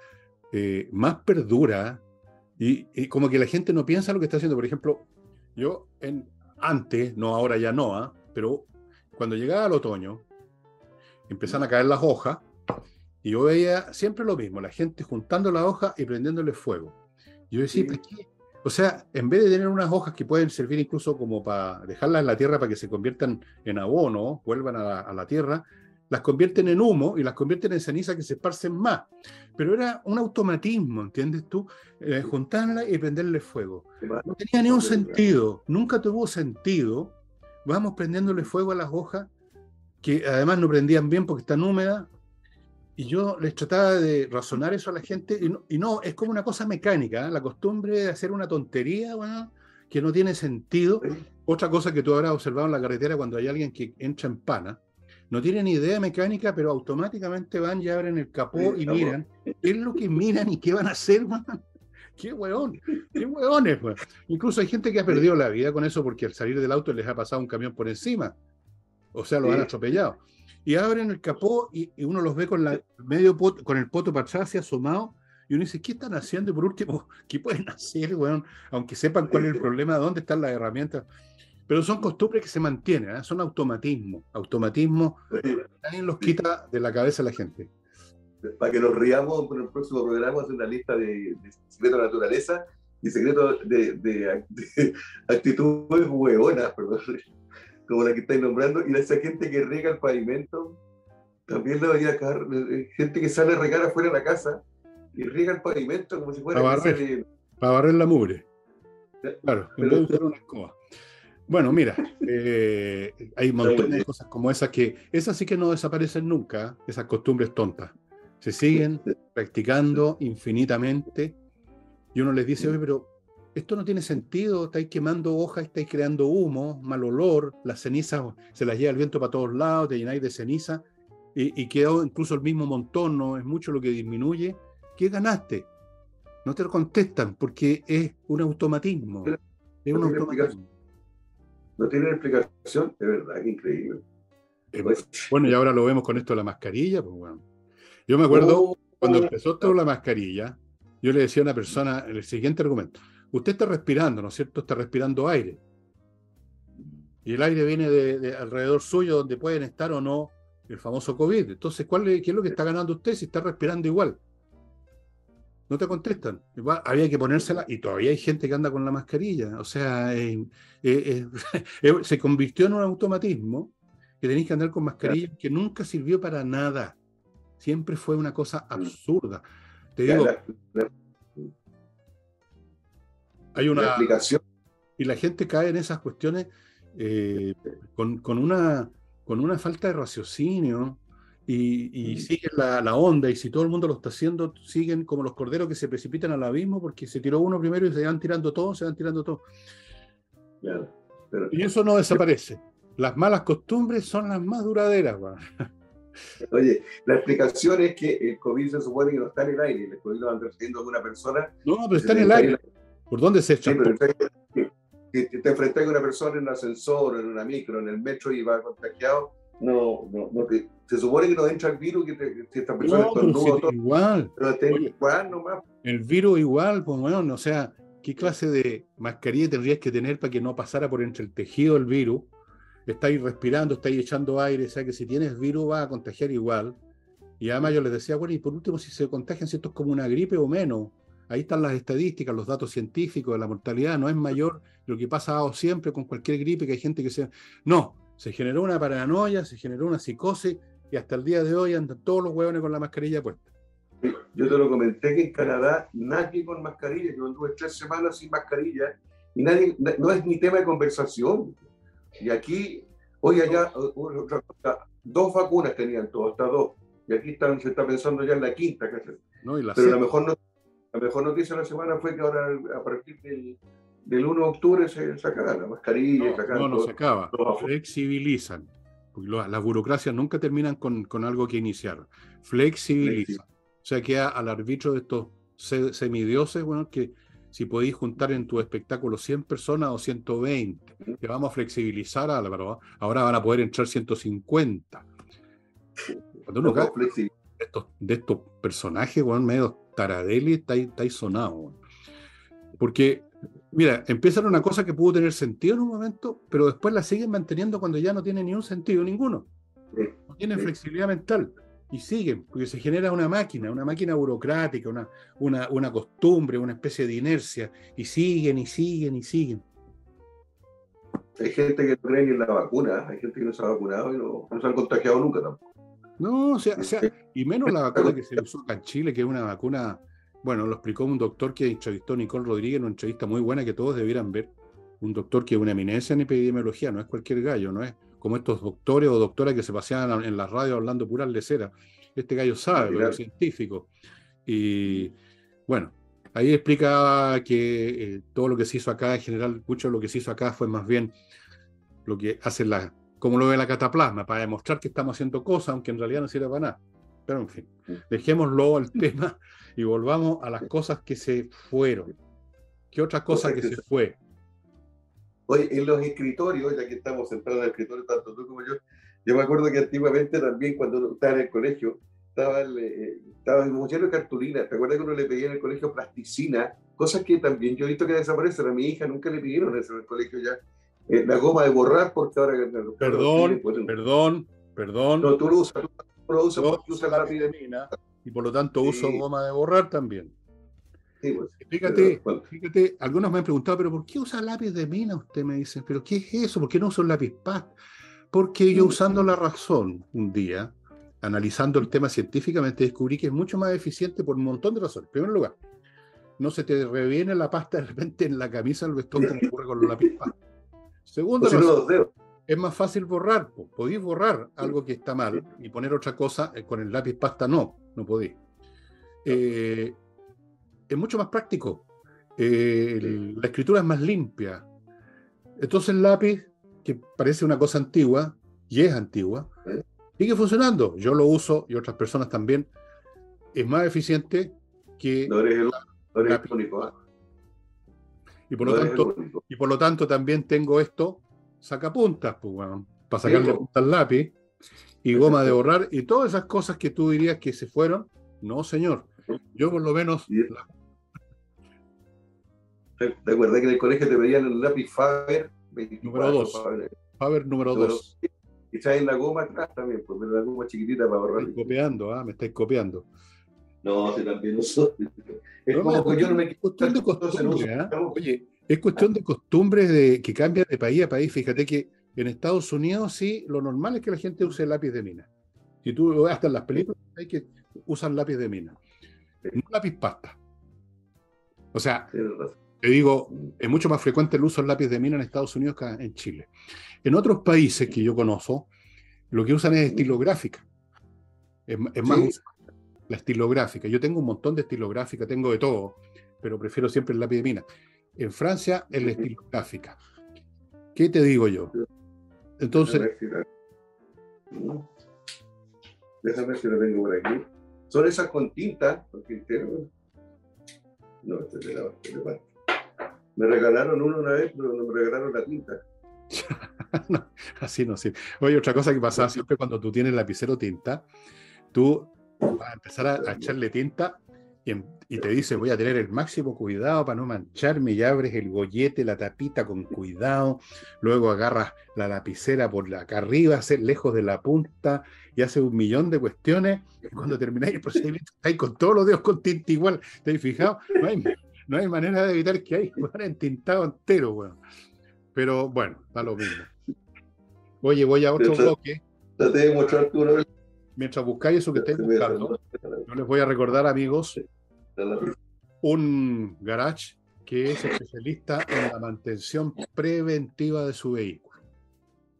eh, más perdura. Y, como que la gente no piensa lo que está haciendo. Por ejemplo, yo en, antes, no ahora ya no, pero cuando llegaba el otoño, empezaban a caer las hojas y yo veía siempre lo mismo, la gente juntando las hojas y prendiéndole fuego. yo decía, qué? O sea, en vez de tener unas hojas que pueden servir incluso como para dejarlas en la tierra para que se conviertan en abono, vuelvan a la, tierra, las convierten en humo y las convierten en ceniza que se esparcen más. Pero era un automatismo, ¿entiendes tú? Eh, juntarla y prenderle fuego. No tenía ningún sentido, nunca tuvo sentido. Vamos prendiéndole fuego a las hojas, que además no prendían bien porque están húmedas, y yo les trataba de razonar eso a la gente, y no, es como una cosa mecánica, ¿eh? la costumbre de hacer una tontería, bueno, que no tiene sentido. Otra cosa que tú habrás observado en la carretera cuando hay alguien que entra en pana, no tienen idea mecánica, pero automáticamente van y abren el capó y miran. ¿Qué es lo que miran y qué van a hacer, Qué hueón, qué hueones, Incluso hay gente que ha perdido la vida con eso porque al salir del auto les ha pasado un camión por encima. O sea, lo han atropellado. Y abren el capó y, uno los ve con, la, medio con el poto para atrás y asomado. Y uno dice, ¿qué están haciendo? Y por último, ¿qué pueden hacer, weón? Aunque sepan cuál es el problema, dónde están las herramientas. Pero son costumbres que se mantienen, ¿eh? son automatismos. Automatismos, nadie los quita de la cabeza a la gente. Para que nos riamos con el próximo programa, hacer una lista de, secretos de naturaleza y secretos de, actitudes hueonas, perdón, como la que estáis nombrando, y esa gente que riega el pavimento, también la veía acá, gente que sale a regar afuera de la casa y riega el pavimento como si fuera... Para barrer, para barrer la mugre. Claro, en vez de una escoba. Bueno, mira, eh, hay montones de cosas como esas que, esas sí que no desaparecen nunca, esas costumbres tontas. Se siguen practicando infinitamente y uno les dice, oye, pero esto no tiene sentido, estáis quemando hojas, estáis creando humo, mal olor, las cenizas se las lleva el viento para todos lados, te llenáis de ceniza y, y quedó incluso el mismo montón, no es mucho lo que disminuye. ¿Qué ganaste? No te lo contestan porque es un automatismo. Es un automatismo no tiene explicación, de verdad, es increíble. Eh, pues, bueno, y ahora lo vemos con esto de la mascarilla, pues bueno. Yo me acuerdo oh, cuando empezó todo la mascarilla, yo le decía a una persona el siguiente argumento. Usted está respirando, ¿no es cierto? Está respirando aire. Y el aire viene de, alrededor suyo donde pueden estar o no el famoso COVID. Entonces, ¿cuál ¿qué es lo que está ganando usted si está respirando igual? no te contestan. había que ponérsela y todavía hay gente que anda con la mascarilla. O sea, eh, eh, eh, se convirtió en un automatismo que tenéis que andar con mascarilla que nunca sirvió para nada. Siempre fue una cosa mm. absurda. Te digo, hay una explicación. Y la gente cae en esas cuestiones con, con, una, con una falta de raciocinio y, siguen la, onda, y si todo el mundo lo está haciendo, siguen como los corderos que se precipitan al abismo porque se tiró uno primero y se van tirando todos, se van tirando todos. y eso no desaparece. Las malas costumbres son las más duraderas. Oye, la explicación es que el COVID se supone que no está en el aire, el COVID lo van recibiendo alguna persona. No, pero está en el aire. ¿Por dónde se echa? Sí, te enfrentas con una persona en un ascensor, en una micro, en el metro y va contagiado, no, no, no te, se supone que no entra el virus, que, te, esta persona no, igual. igual nomás. El virus igual, pues bueno, o sea, ¿qué clase de mascarilla tendrías que tener para que no pasara por entre el tejido el virus? Estáis respirando, estáis echando aire, o sea que si tienes virus va a contagiar igual. Y además yo les decía, bueno, y por último, si se contagian, si esto es como una gripe o menos, ahí están las estadísticas, los datos científicos de la mortalidad, no es mayor lo que pasa siempre con cualquier gripe, que hay gente que se... No, se generó una paranoia, se generó una psicosis, y hasta el día de hoy andan todos los huevones con la mascarilla puesta. Yo te lo comenté que en Canadá nadie con mascarilla, yo anduve tres semanas sin mascarilla y nadie, no es mi tema de conversación. Y aquí, hoy allá, dos vacunas tenían todos, hasta dos. Y aquí están, se está pensando ya en la quinta. No, Pero la mejor, no, la mejor noticia de la semana fue que ahora, a partir del, del 1 de octubre, se sacará la mascarilla. No, no, no se acaba. Flexibilizan las burocracias nunca terminan con, algo que iniciar. Flexibiliza. O sea, queda al arbitro de estos semidioses, bueno, que si podéis juntar en tu espectáculo 100 personas o 120, que vamos a flexibilizar, a la ahora van a poder entrar 150. Cuando uno cae de estos, de estos personajes, bueno, medio taradeli, está ahí, está sonado. Porque Mira, empiezan una cosa que pudo tener sentido en un momento, pero después la siguen manteniendo cuando ya no tiene ni un sentido ninguno. No tienen flexibilidad mental y siguen, porque se genera una máquina, una máquina burocrática, una, una, una costumbre, una especie de inercia, y siguen y siguen y siguen. Hay gente que no cree en la vacuna, hay gente que no se ha vacunado y no, no se han contagiado nunca tampoco. No, o sea, o sea, y menos la vacuna que se usó acá en Chile, que es una vacuna bueno, lo explicó un doctor que entrevistó Nicole Rodríguez, una entrevista muy buena que todos debieran ver. Un doctor que es una eminencia en epidemiología, no es cualquier gallo, no es como estos doctores o doctoras que se pasean en la radio hablando pura lecera. Este gallo sabe, lo es científico. Y bueno, ahí explicaba que eh, todo lo que se hizo acá, en general, mucho de lo que se hizo acá fue más bien lo que hacen las como lo de la cataplasma, para demostrar que estamos haciendo cosas, aunque en realidad no sirve para nada. Pero en fin, dejémoslo al tema y volvamos a las cosas que se fueron. ¿Qué otra cosa que se fue? Oye, en los escritorios, ya que estamos sentados en el escritorio, tanto tú como yo, yo me acuerdo que antiguamente también cuando estaba en el colegio, estaba, el, eh, estaba de cartulina. ¿Te acuerdas que uno le pedía en el colegio plasticina? Cosas que también yo he visto que desaparecen. A mi hija nunca le pidieron eso en el colegio ya. Eh, la goma de borrar, porque ahora... Perdón, perdón, perdón. No, tú lo usas, tú lo usas porque usas lápiz de mina. Y por lo tanto uso goma de borrar también. Pues, fíjate, fíjate, algunos me han preguntado, pero ¿por qué usa lápiz de mina? Usted me dice, pero ¿qué es eso? ¿Por qué no usa un lápiz pad? Porque yo mm. usando la razón un día, analizando el tema científicamente, descubrí que es mucho más eficiente por un montón de razones. En primer lugar, no se te reviene la pasta de repente en la camisa del vestón como ocurre con los lápiz pad. Segundo, es más fácil borrar. Podéis borrar algo que está mal y poner otra cosa. Eh, con el lápiz pasta no, no podéis. Eh, es mucho más práctico. Eh, la escritura es más limpia. Entonces el lápiz, que parece una cosa antigua, y es antigua, sigue funcionando. Yo lo uso y otras personas también. Es más eficiente que... No eres el, único. ¿ah? Y por, lo tanto, y por lo tanto también tengo esto, sacapuntas, pues, bueno, para sacarle punta al lápiz, y goma de borrar, y todas esas cosas que tú dirías que se fueron, no, señor. Yo por lo menos... ¿Te acuerdas que en el colegio te pedían el lápiz Faber? número 2. Faber, número 2. Y traen la goma atrás también, pues la goma chiquitita para borrar. Me estáis copiando, ¿ah? Me estáis copiando. No, si también uso. Es como que yo no me cuestión de costumbre, ¿eh? Oye, es cuestión de costumbre de que cambia de país a país. Fíjate que en Estados Unidos sí, lo normal es que la gente use lápiz de mina. Si tú hasta en las películas hay que usan lápiz de mina, no lápiz pasta. O sea, te digo, es mucho más frecuente el uso del lápiz de mina en Estados Unidos que en Chile. En otros países que yo conozco, lo que usan es estilográfica. Es, más la estilográfica. Yo tengo un montón de estilográfica, tengo de todo, pero prefiero siempre el lápiz de mina. En Francia es la estilográfica. ¿Qué te digo yo? Entonces. Déjame ver si lo tengo por aquí. Son esas con tinta, No, este es de la, este Me regalaron uno una vez, pero no me regalaron la tinta. así no sirve. Oye, otra cosa que pasa siempre cuando tú tienes lapicero tinta, tú vas a empezar a, echarle tinta y, te dice voy a tener el máximo cuidado para no mancharme y abres el gollete, la tapita con cuidado, luego agarras la lapicera por la acá arriba, lejos de la punta y haces un millón de cuestiones y cuando termináis el procedimiento estáis con todos los dedos con tinta igual, ¿te has fijado? No hay, manera de evitar que hay un entintado entero, bueno. Pero bueno, da lo mismo. Oye, voy a otro bloque. Mientras buscáis eso que estáis buscando, yo les voy a recordar, amigos, un garage que es especialista en la mantención preventiva de su vehículo.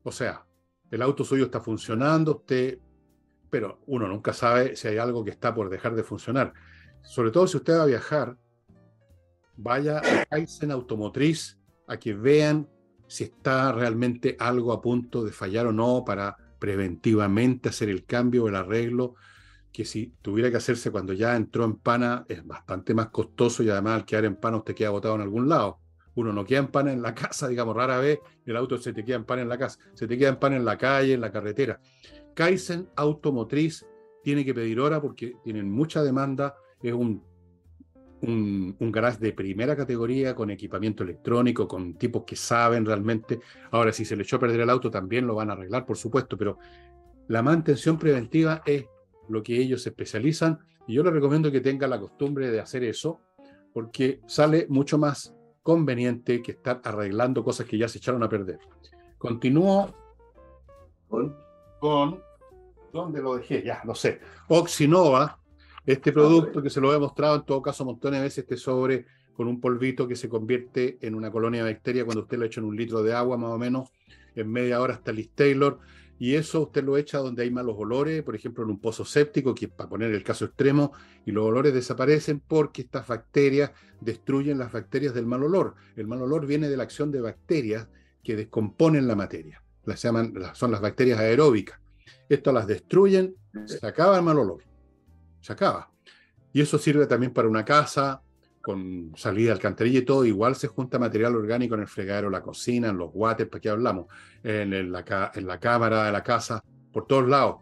O sea, el auto suyo está funcionando, usted, pero uno nunca sabe si hay algo que está por dejar de funcionar. Sobre todo si usted va a viajar, vaya a Kaizen Automotriz a que vean si está realmente algo a punto de fallar o no para preventivamente hacer el cambio o el arreglo, que si tuviera que hacerse cuando ya entró en pana es bastante más costoso y además al quedar en pana usted queda botado en algún lado. Uno no queda en pana en la casa, digamos, rara vez el auto se te queda en pana en la casa, se te queda en pana en la calle, en la carretera. Kaizen Automotriz tiene que pedir hora porque tienen mucha demanda, es un un, garage de primera categoría con equipamiento electrónico, con tipos que saben realmente. Ahora, si se le echó a perder el auto, también lo van a arreglar, por supuesto, pero la mantención preventiva es lo que ellos se especializan y yo les recomiendo que tenga la costumbre de hacer eso porque sale mucho más conveniente que estar arreglando cosas que ya se echaron a perder. Continúo con, con ¿dónde lo dejé? Ya, no sé. Oxinova este producto que se lo he mostrado en todo caso montones de veces, este sobre con un polvito que se convierte en una colonia de bacterias cuando usted lo echa en un litro de agua más o menos, en media hora hasta Liz Taylor, y eso usted lo echa donde hay malos olores, por ejemplo en un pozo séptico, que para poner el caso extremo, y los olores desaparecen porque estas bacterias destruyen las bacterias del mal olor. El mal olor viene de la acción de bacterias que descomponen la materia. las llaman, son las bacterias aeróbicas. Estas las destruyen, se acaba el mal olor. Se acaba. Y eso sirve también para una casa, con salida de alcantarilla y todo, igual se junta material orgánico en el fregadero, la cocina, en los guates, ¿para qué hablamos? En, la, en la cámara de la casa, por todos lados.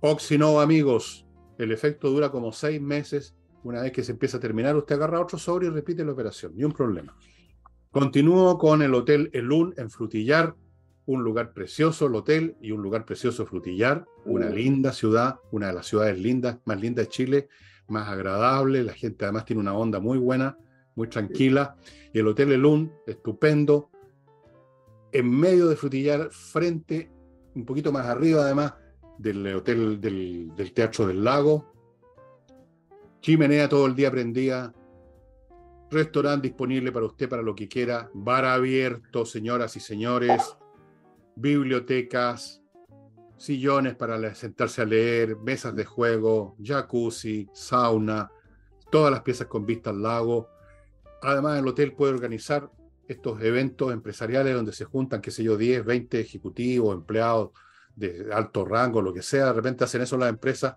Oxinova, amigos, el efecto dura como seis meses. Una vez que se empieza a terminar, usted agarra otro sobre y repite la operación. Ni un problema. Continúo con el Hotel Elun en Frutillar, un lugar precioso, el hotel y un lugar precioso, Frutillar, una linda ciudad, una de las ciudades lindas, más lindas de Chile más agradable, la gente además tiene una onda muy buena, muy tranquila, y el Hotel Elun, estupendo, en medio de Frutillar, frente, un poquito más arriba además, del hotel del, Teatro del Lago, chimenea todo el día prendida, restaurante disponible para usted, para lo que quiera, bar abierto, señoras y señores, bibliotecas, sillones para sentarse a leer, mesas de juego, jacuzzi, sauna, todas las piezas con vista al lago. Además, el hotel puede organizar estos eventos empresariales donde se juntan, qué sé yo, 10, 20 ejecutivos, empleados de alto rango, lo que sea. De repente hacen eso las empresas,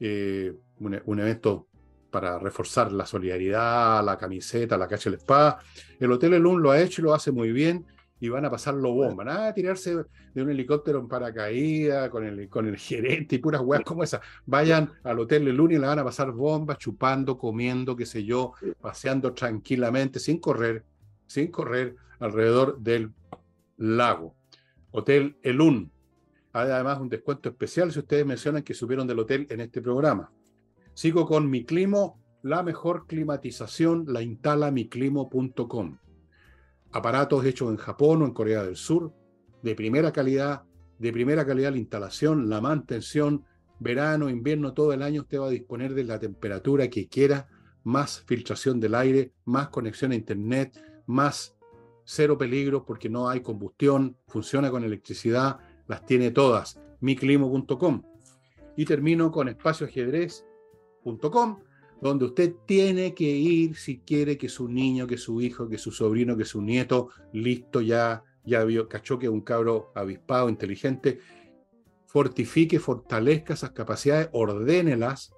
eh, un, evento para reforzar la solidaridad, la camiseta, la cacha de la espada. El Hotel Elun lo ha hecho y lo hace muy bien y van a pasarlo bomba. Nada, tirarse de un helicóptero en paracaídas con el, con el gerente y puras weas como esas. Vayan al hotel de lunes y le van a pasar bombas, chupando, comiendo, qué sé yo, paseando tranquilamente, sin correr, sin correr alrededor del lago. Hotel Elun. Hay además un descuento especial si ustedes mencionan que subieron del hotel en este programa. Sigo con mi climo, la mejor climatización la instala miclimo.com aparatos hechos en Japón o en Corea del Sur, de primera calidad, de primera calidad la instalación, la mantención, verano, invierno, todo el año usted va a disponer de la temperatura que quiera, más filtración del aire, más conexión a internet, más cero peligro porque no hay combustión, funciona con electricidad, las tiene todas, miclimo.com. Y termino con espacioajedrez.com, donde usted tiene que ir si quiere que su niño, que su hijo, que su sobrino, que su nieto, listo ya, ya vio, cachó que un cabro avispado, inteligente, fortifique, fortalezca esas capacidades, ordénelas,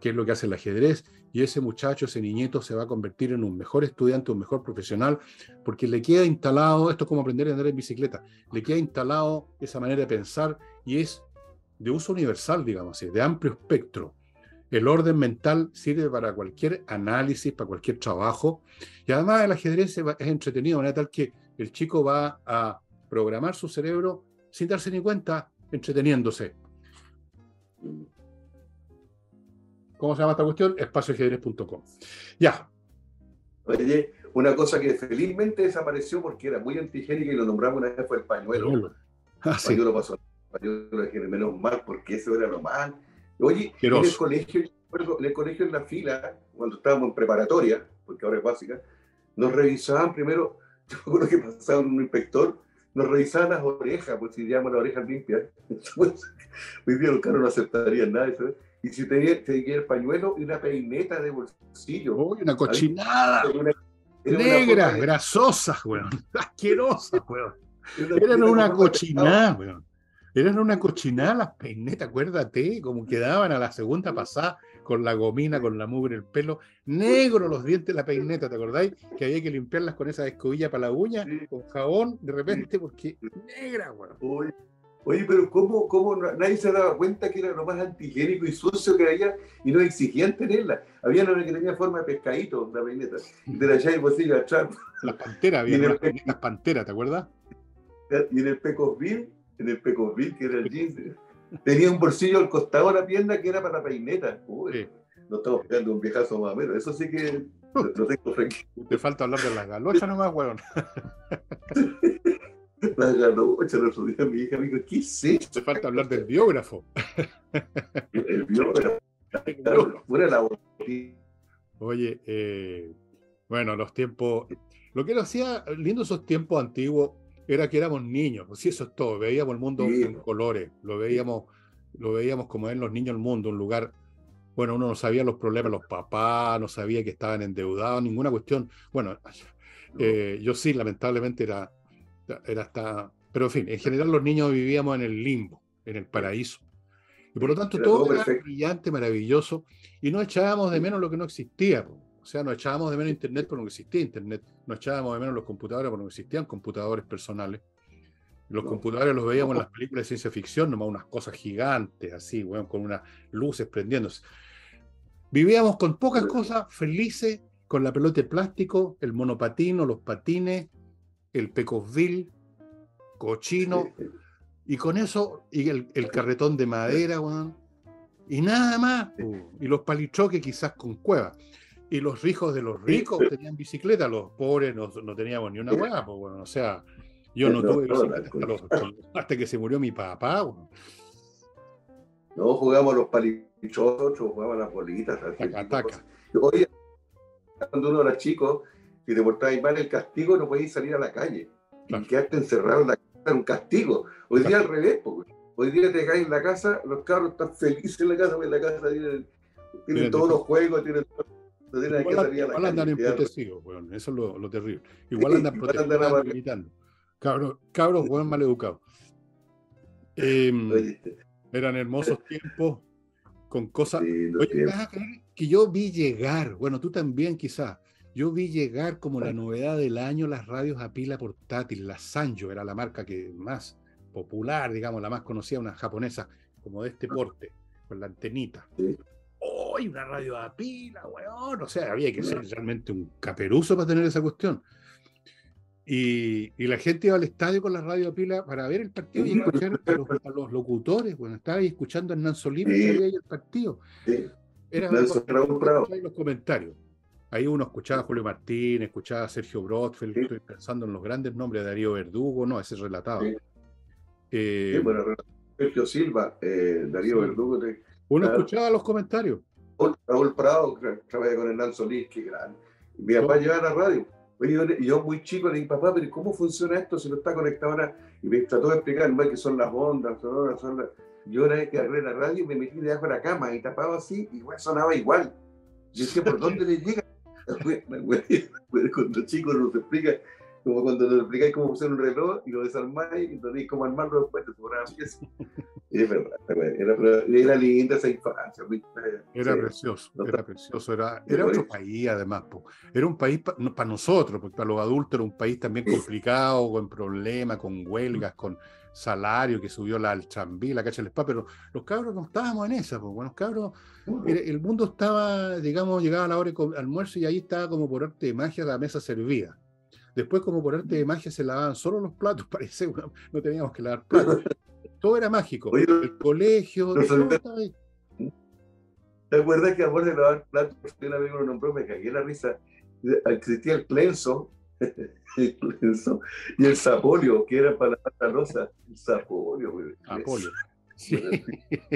que es lo que hace el ajedrez, y ese muchacho, ese niñito se va a convertir en un mejor estudiante, un mejor profesional, porque le queda instalado, esto es como aprender a andar en bicicleta, le queda instalado esa manera de pensar y es de uso universal, digamos así, de amplio espectro. El orden mental sirve para cualquier análisis, para cualquier trabajo. Y además el ajedrez es entretenido, de manera tal que el chico va a programar su cerebro sin darse ni cuenta, entreteniéndose. ¿Cómo se llama esta cuestión? Espacioajedrez.com. Ya. Oye, una cosa que felizmente desapareció porque era muy antigénica y lo nombramos una vez fue el pañuelo. Ah, el pañuelo pasó. El pañuelo menos mal porque eso era lo más Oye, en el colegio, en el colegio en la fila, cuando estábamos en preparatoria, porque ahora es básica, nos revisaban primero, yo recuerdo que pasaba un inspector, nos revisaban las orejas, pues si llevamos las orejas limpias. Hoy día los carros no aceptarían nada eso. Y si tenía, tenía el pañuelo y una peineta de bolsillo. Uy, una cochinada. Negra, grasosa, weón. Asquerosa, weón. Eran una cochinada, weón. Eran una cochinada las peinetas, acuérdate, como quedaban a la segunda pasada con la gomina, con la mugre, el pelo, negro los dientes la peineta, ¿te acordáis? Que había que limpiarlas con esa escobilla para la uña, con jabón, de repente, porque negra, Oye, oye, pero ¿cómo, ¿cómo nadie se daba cuenta que era lo más antigénico y sucio que había y no exigían tenerla? Había una que tenía forma de pescadito, la peineta, de la llave bolsillo atrás. Las panteras, había unas panteras, ¿te acuerdas? Y en el Pecosville en el Pecosville, que era el jeans. Tenía un bolsillo al costado de la pierna que era para la peineta. Uy, No estamos pegando un viejazo más o menos. Eso sí que lo tengo tranquilo. Te falta hablar de las galochas nomás, weón. Las galochas, el otro día mi hija me dijo, ¿qué es eso? Te falta hablar del biógrafo. El biógrafo. Fuera la Oye, eh, bueno, los tiempos. Lo que lo hacía lindo esos tiempos antiguos era que éramos niños, pues sí, eso es todo, veíamos el mundo en colores, lo veíamos, lo veíamos como en los niños del mundo, un lugar, bueno, uno no sabía los problemas los papás, no sabía que estaban endeudados, ninguna cuestión. Bueno, eh, yo sí, lamentablemente era, Era hasta. Pero en fin, en general los niños vivíamos en el limbo, en el paraíso. Y por lo tanto todo, era brillante, maravilloso, y no echábamos de menos lo que no existía. O sea, no echábamos de menos Internet por no existía Internet, no echábamos de menos los computadores por no existían computadores personales. Los computadores los veíamos en las películas de ciencia ficción, nomás unas cosas gigantes, así, bueno, con unas luces prendiéndose. Vivíamos con pocas cosas, felices, con la pelota de plástico, el monopatino, los patines, el pecosville, cochino, y con eso, y el, carretón de madera, y nada más, y los palitroques quizás con cuevas. Y los ricos de los ricos tenían bicicleta, los pobres no, teníamos ni una hueá, pues bueno, o sea, yo no tuve bicicleta hasta, que se murió mi papá. No, jugamos los palitroques, jugábamos las bolitas. Taca, Oye, cuando uno era chico, si te portabas mal el castigo, no podías salir a la calle. Y quedarte encerrado en la casa era un castigo. Hoy día al revés, hoy día te caes en la casa, los carros están felices en la casa, porque en la casa tienen, todos los juegos, tienen igual, andan emputecidos, bueno, eso es lo, terrible. Igual andan protestando. Cabros, cabros, buen mal educados. Em, eran hermosos tiempos con cosas. Oye, que yo vi llegar, bueno, tú también quizás, yo vi llegar como la novedad del año las radios a pila portátil, la Sanjo era la marca que más popular, digamos, la más conocida, una japonesa, como de este porte, con la antenita. ¡Uy, una radio a pila, weón! O sea, había que ser realmente un caperuzo para tener esa cuestión. Y, la gente iba al estadio con la radio a pila para ver el partido y escuchar a los, locutores. Bueno, estaba ahí escuchando a Hernán Solís y el partido. Era los comentarios. Ahí uno escuchaba a Julio Martín, escuchaba a Sergio Brotfeld, estoy pensando en los grandes nombres de Darío Verdugo, no, ese relatado. Eh, bueno, Sergio Silva, eh, Darío Verdugo. Uno escuchaba los comentarios. Raúl Prado, trabajaba con Hernán Solís, qué grande. Mi papá llevaba la radio Oye, yo, muy chico le dije, papá, pero ¿cómo funciona esto si no está conectado ahora? Y me trató de explicar, no que son las ondas, son, son las... Yo una vez que agarré la radio y me metí debajo de la cama y tapaba así, y igual sonaba igual. Yo decía, ¿por dónde le llega? Cuando chicos nos explica, como cuando nos explicáis cómo funciona un reloj y lo desarmáis y tenéis cómo armarlo después, te y es verdad, era, era, linda esa infancia. Era precioso, era precioso, era, era otro país además. Era un país para nosotros, porque para los adultos era un país también complicado, con problemas, con huelgas, con salario que subió la Alchambí, la Cacha del Spa, pero los cabros no estábamos en esa, bueno, los cabros, el mundo estaba, digamos, llegaba la hora de almuerzo y ahí estaba como por arte de magia la mesa servida. Después, como por arte de magia, se lavaban solo los platos, parece, no teníamos que lavar platos. Todo era mágico. el colegio, ¿Te acuerdas que amor de lavar platos? Un amigo lo nombró, me cagué la risa. Existía el clenso, el clenso y el sapolio, que era para la rosa. El sapolio, güey. Sapolio.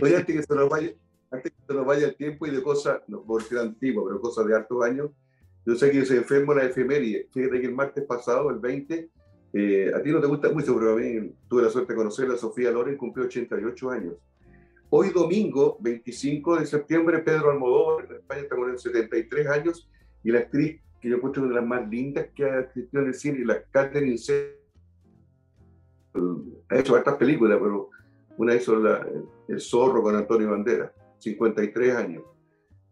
Oye, antes que se nos vaya, antes que se nos vaya el tiempo y de cosas, no por ser antiguo, pero cosas de hartos años, yo sé que soy enfermo en la efeméride. Fíjate que el martes pasado, el 20, eh, a ti no te gusta mucho, pero a mí tuve la suerte de conocerla, Sofía Loren cumplió 88 años. Hoy domingo, 25 de septiembre, Pedro Almodóvar, en España está con 73 años, y la actriz que yo encuentro una de las más lindas que ha existido en el cine, la Catherine ha hecho estas películas, pero una hizo El Zorro con Antonio Bandera, 53 años.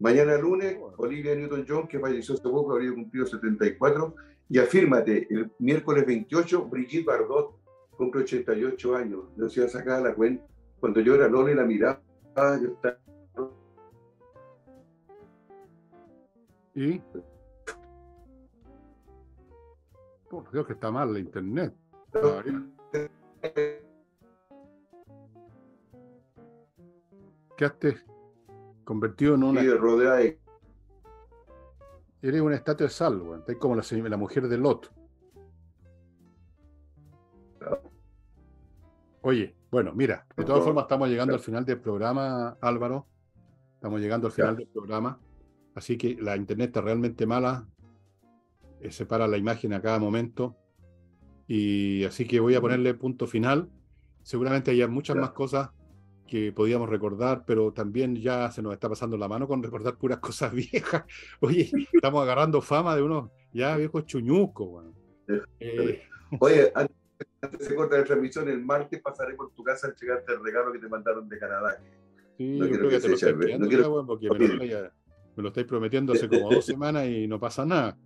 Mañana lunes, Olivia Newton-John, que falleció hace poco, habría cumplido 74. Y afírmate, el miércoles 28, Brigitte Bardot cumple 88 años. Yo se iba a sacar la cuenta. Cuando yo era Lola y la miraba, yo estaba... ¿Y? Por Dios que está mal la internet. Quedaste convertido en una. Eres una estatua de sal, güey. Estás como la, la, mujer de Lot. Oye, bueno, mira, de todas formas estamos llegando al final del programa, Álvaro. Estamos llegando al final del programa. Así que la internet está realmente mala. Eh, separa la imagen a cada momento. Y así que voy a ponerle punto final. Seguramente haya muchas más cosas que podíamos recordar, pero también ya se nos está pasando la mano con recordar puras cosas viejas. Oye, estamos agarrando fama de unos ya viejos chuñucos. Eh, Oye, antes se corta la transmisión, el martes pasaré por tu casa a entregarte el regalo que te mandaron de Canadá. Sí, no yo creo que, te lo estoy no quiero... porque me lo, me lo, estáis prometiendo hace como dos semanas y no pasa nada.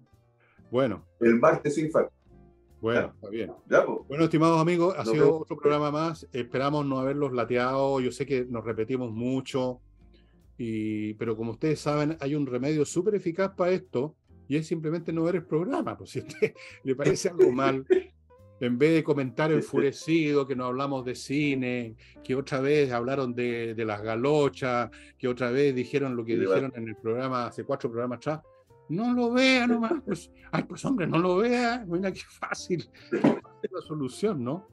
Bueno. El martes sin falta. Bueno, está bien. Bueno, estimados amigos, ha sido otro programa más. Esperamos no haberlos lateado. Yo sé que nos repetimos mucho, y, pero como ustedes saben, hay un remedio súper eficaz para esto y es simplemente no ver el programa. Pues si a usted le parece algo mal, en vez de comentar enfurecido que no hablamos de cine, que otra vez hablaron de, de las galochas, que otra vez dijeron lo que dijeron en el programa hace cuatro programas atrás, no lo vea nomás. Pues, ay, pues hombre, no lo vea. Mira qué fácil. la solución, ¿no?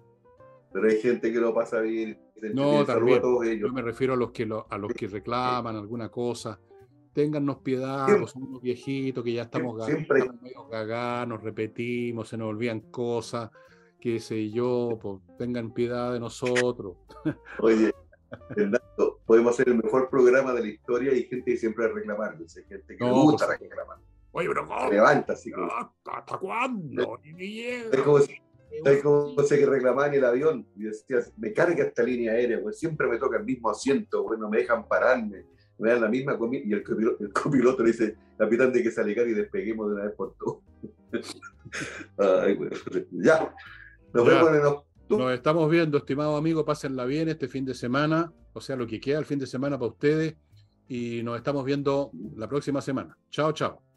Pero hay gente que lo pasa bien. No, también. Yo me refiero a los que, a los que reclaman alguna cosa. Téngannos piedad, pues, somos unos viejitos que ya estamos gagados, nos repetimos, se nos olvidan cosas, qué sé yo, pues tengan piedad de nosotros. Oye, Fernando, podemos hacer el mejor programa de la historia y gente que siempre va a reclamar, gente que no, le gusta pues, reclamar. Oye, pero ¿cómo? Levanta, así que... ¿Hasta cuándo? Es como si, es como si que reclamaban el avión y decías, me carga esta línea aérea, pues siempre me toca el mismo asiento, bueno, me dejan pararme, me dan la misma comida y el copiloto, el copiloto le dice, capitán, de que se y despeguemos de una vez por todo. Ay, bueno. Ya, nos vemos en nos estamos viendo, estimado amigo. Pásenla bien este fin de semana, o sea, lo que queda el fin de semana para ustedes. Y nos estamos viendo la próxima semana. Chao, chao.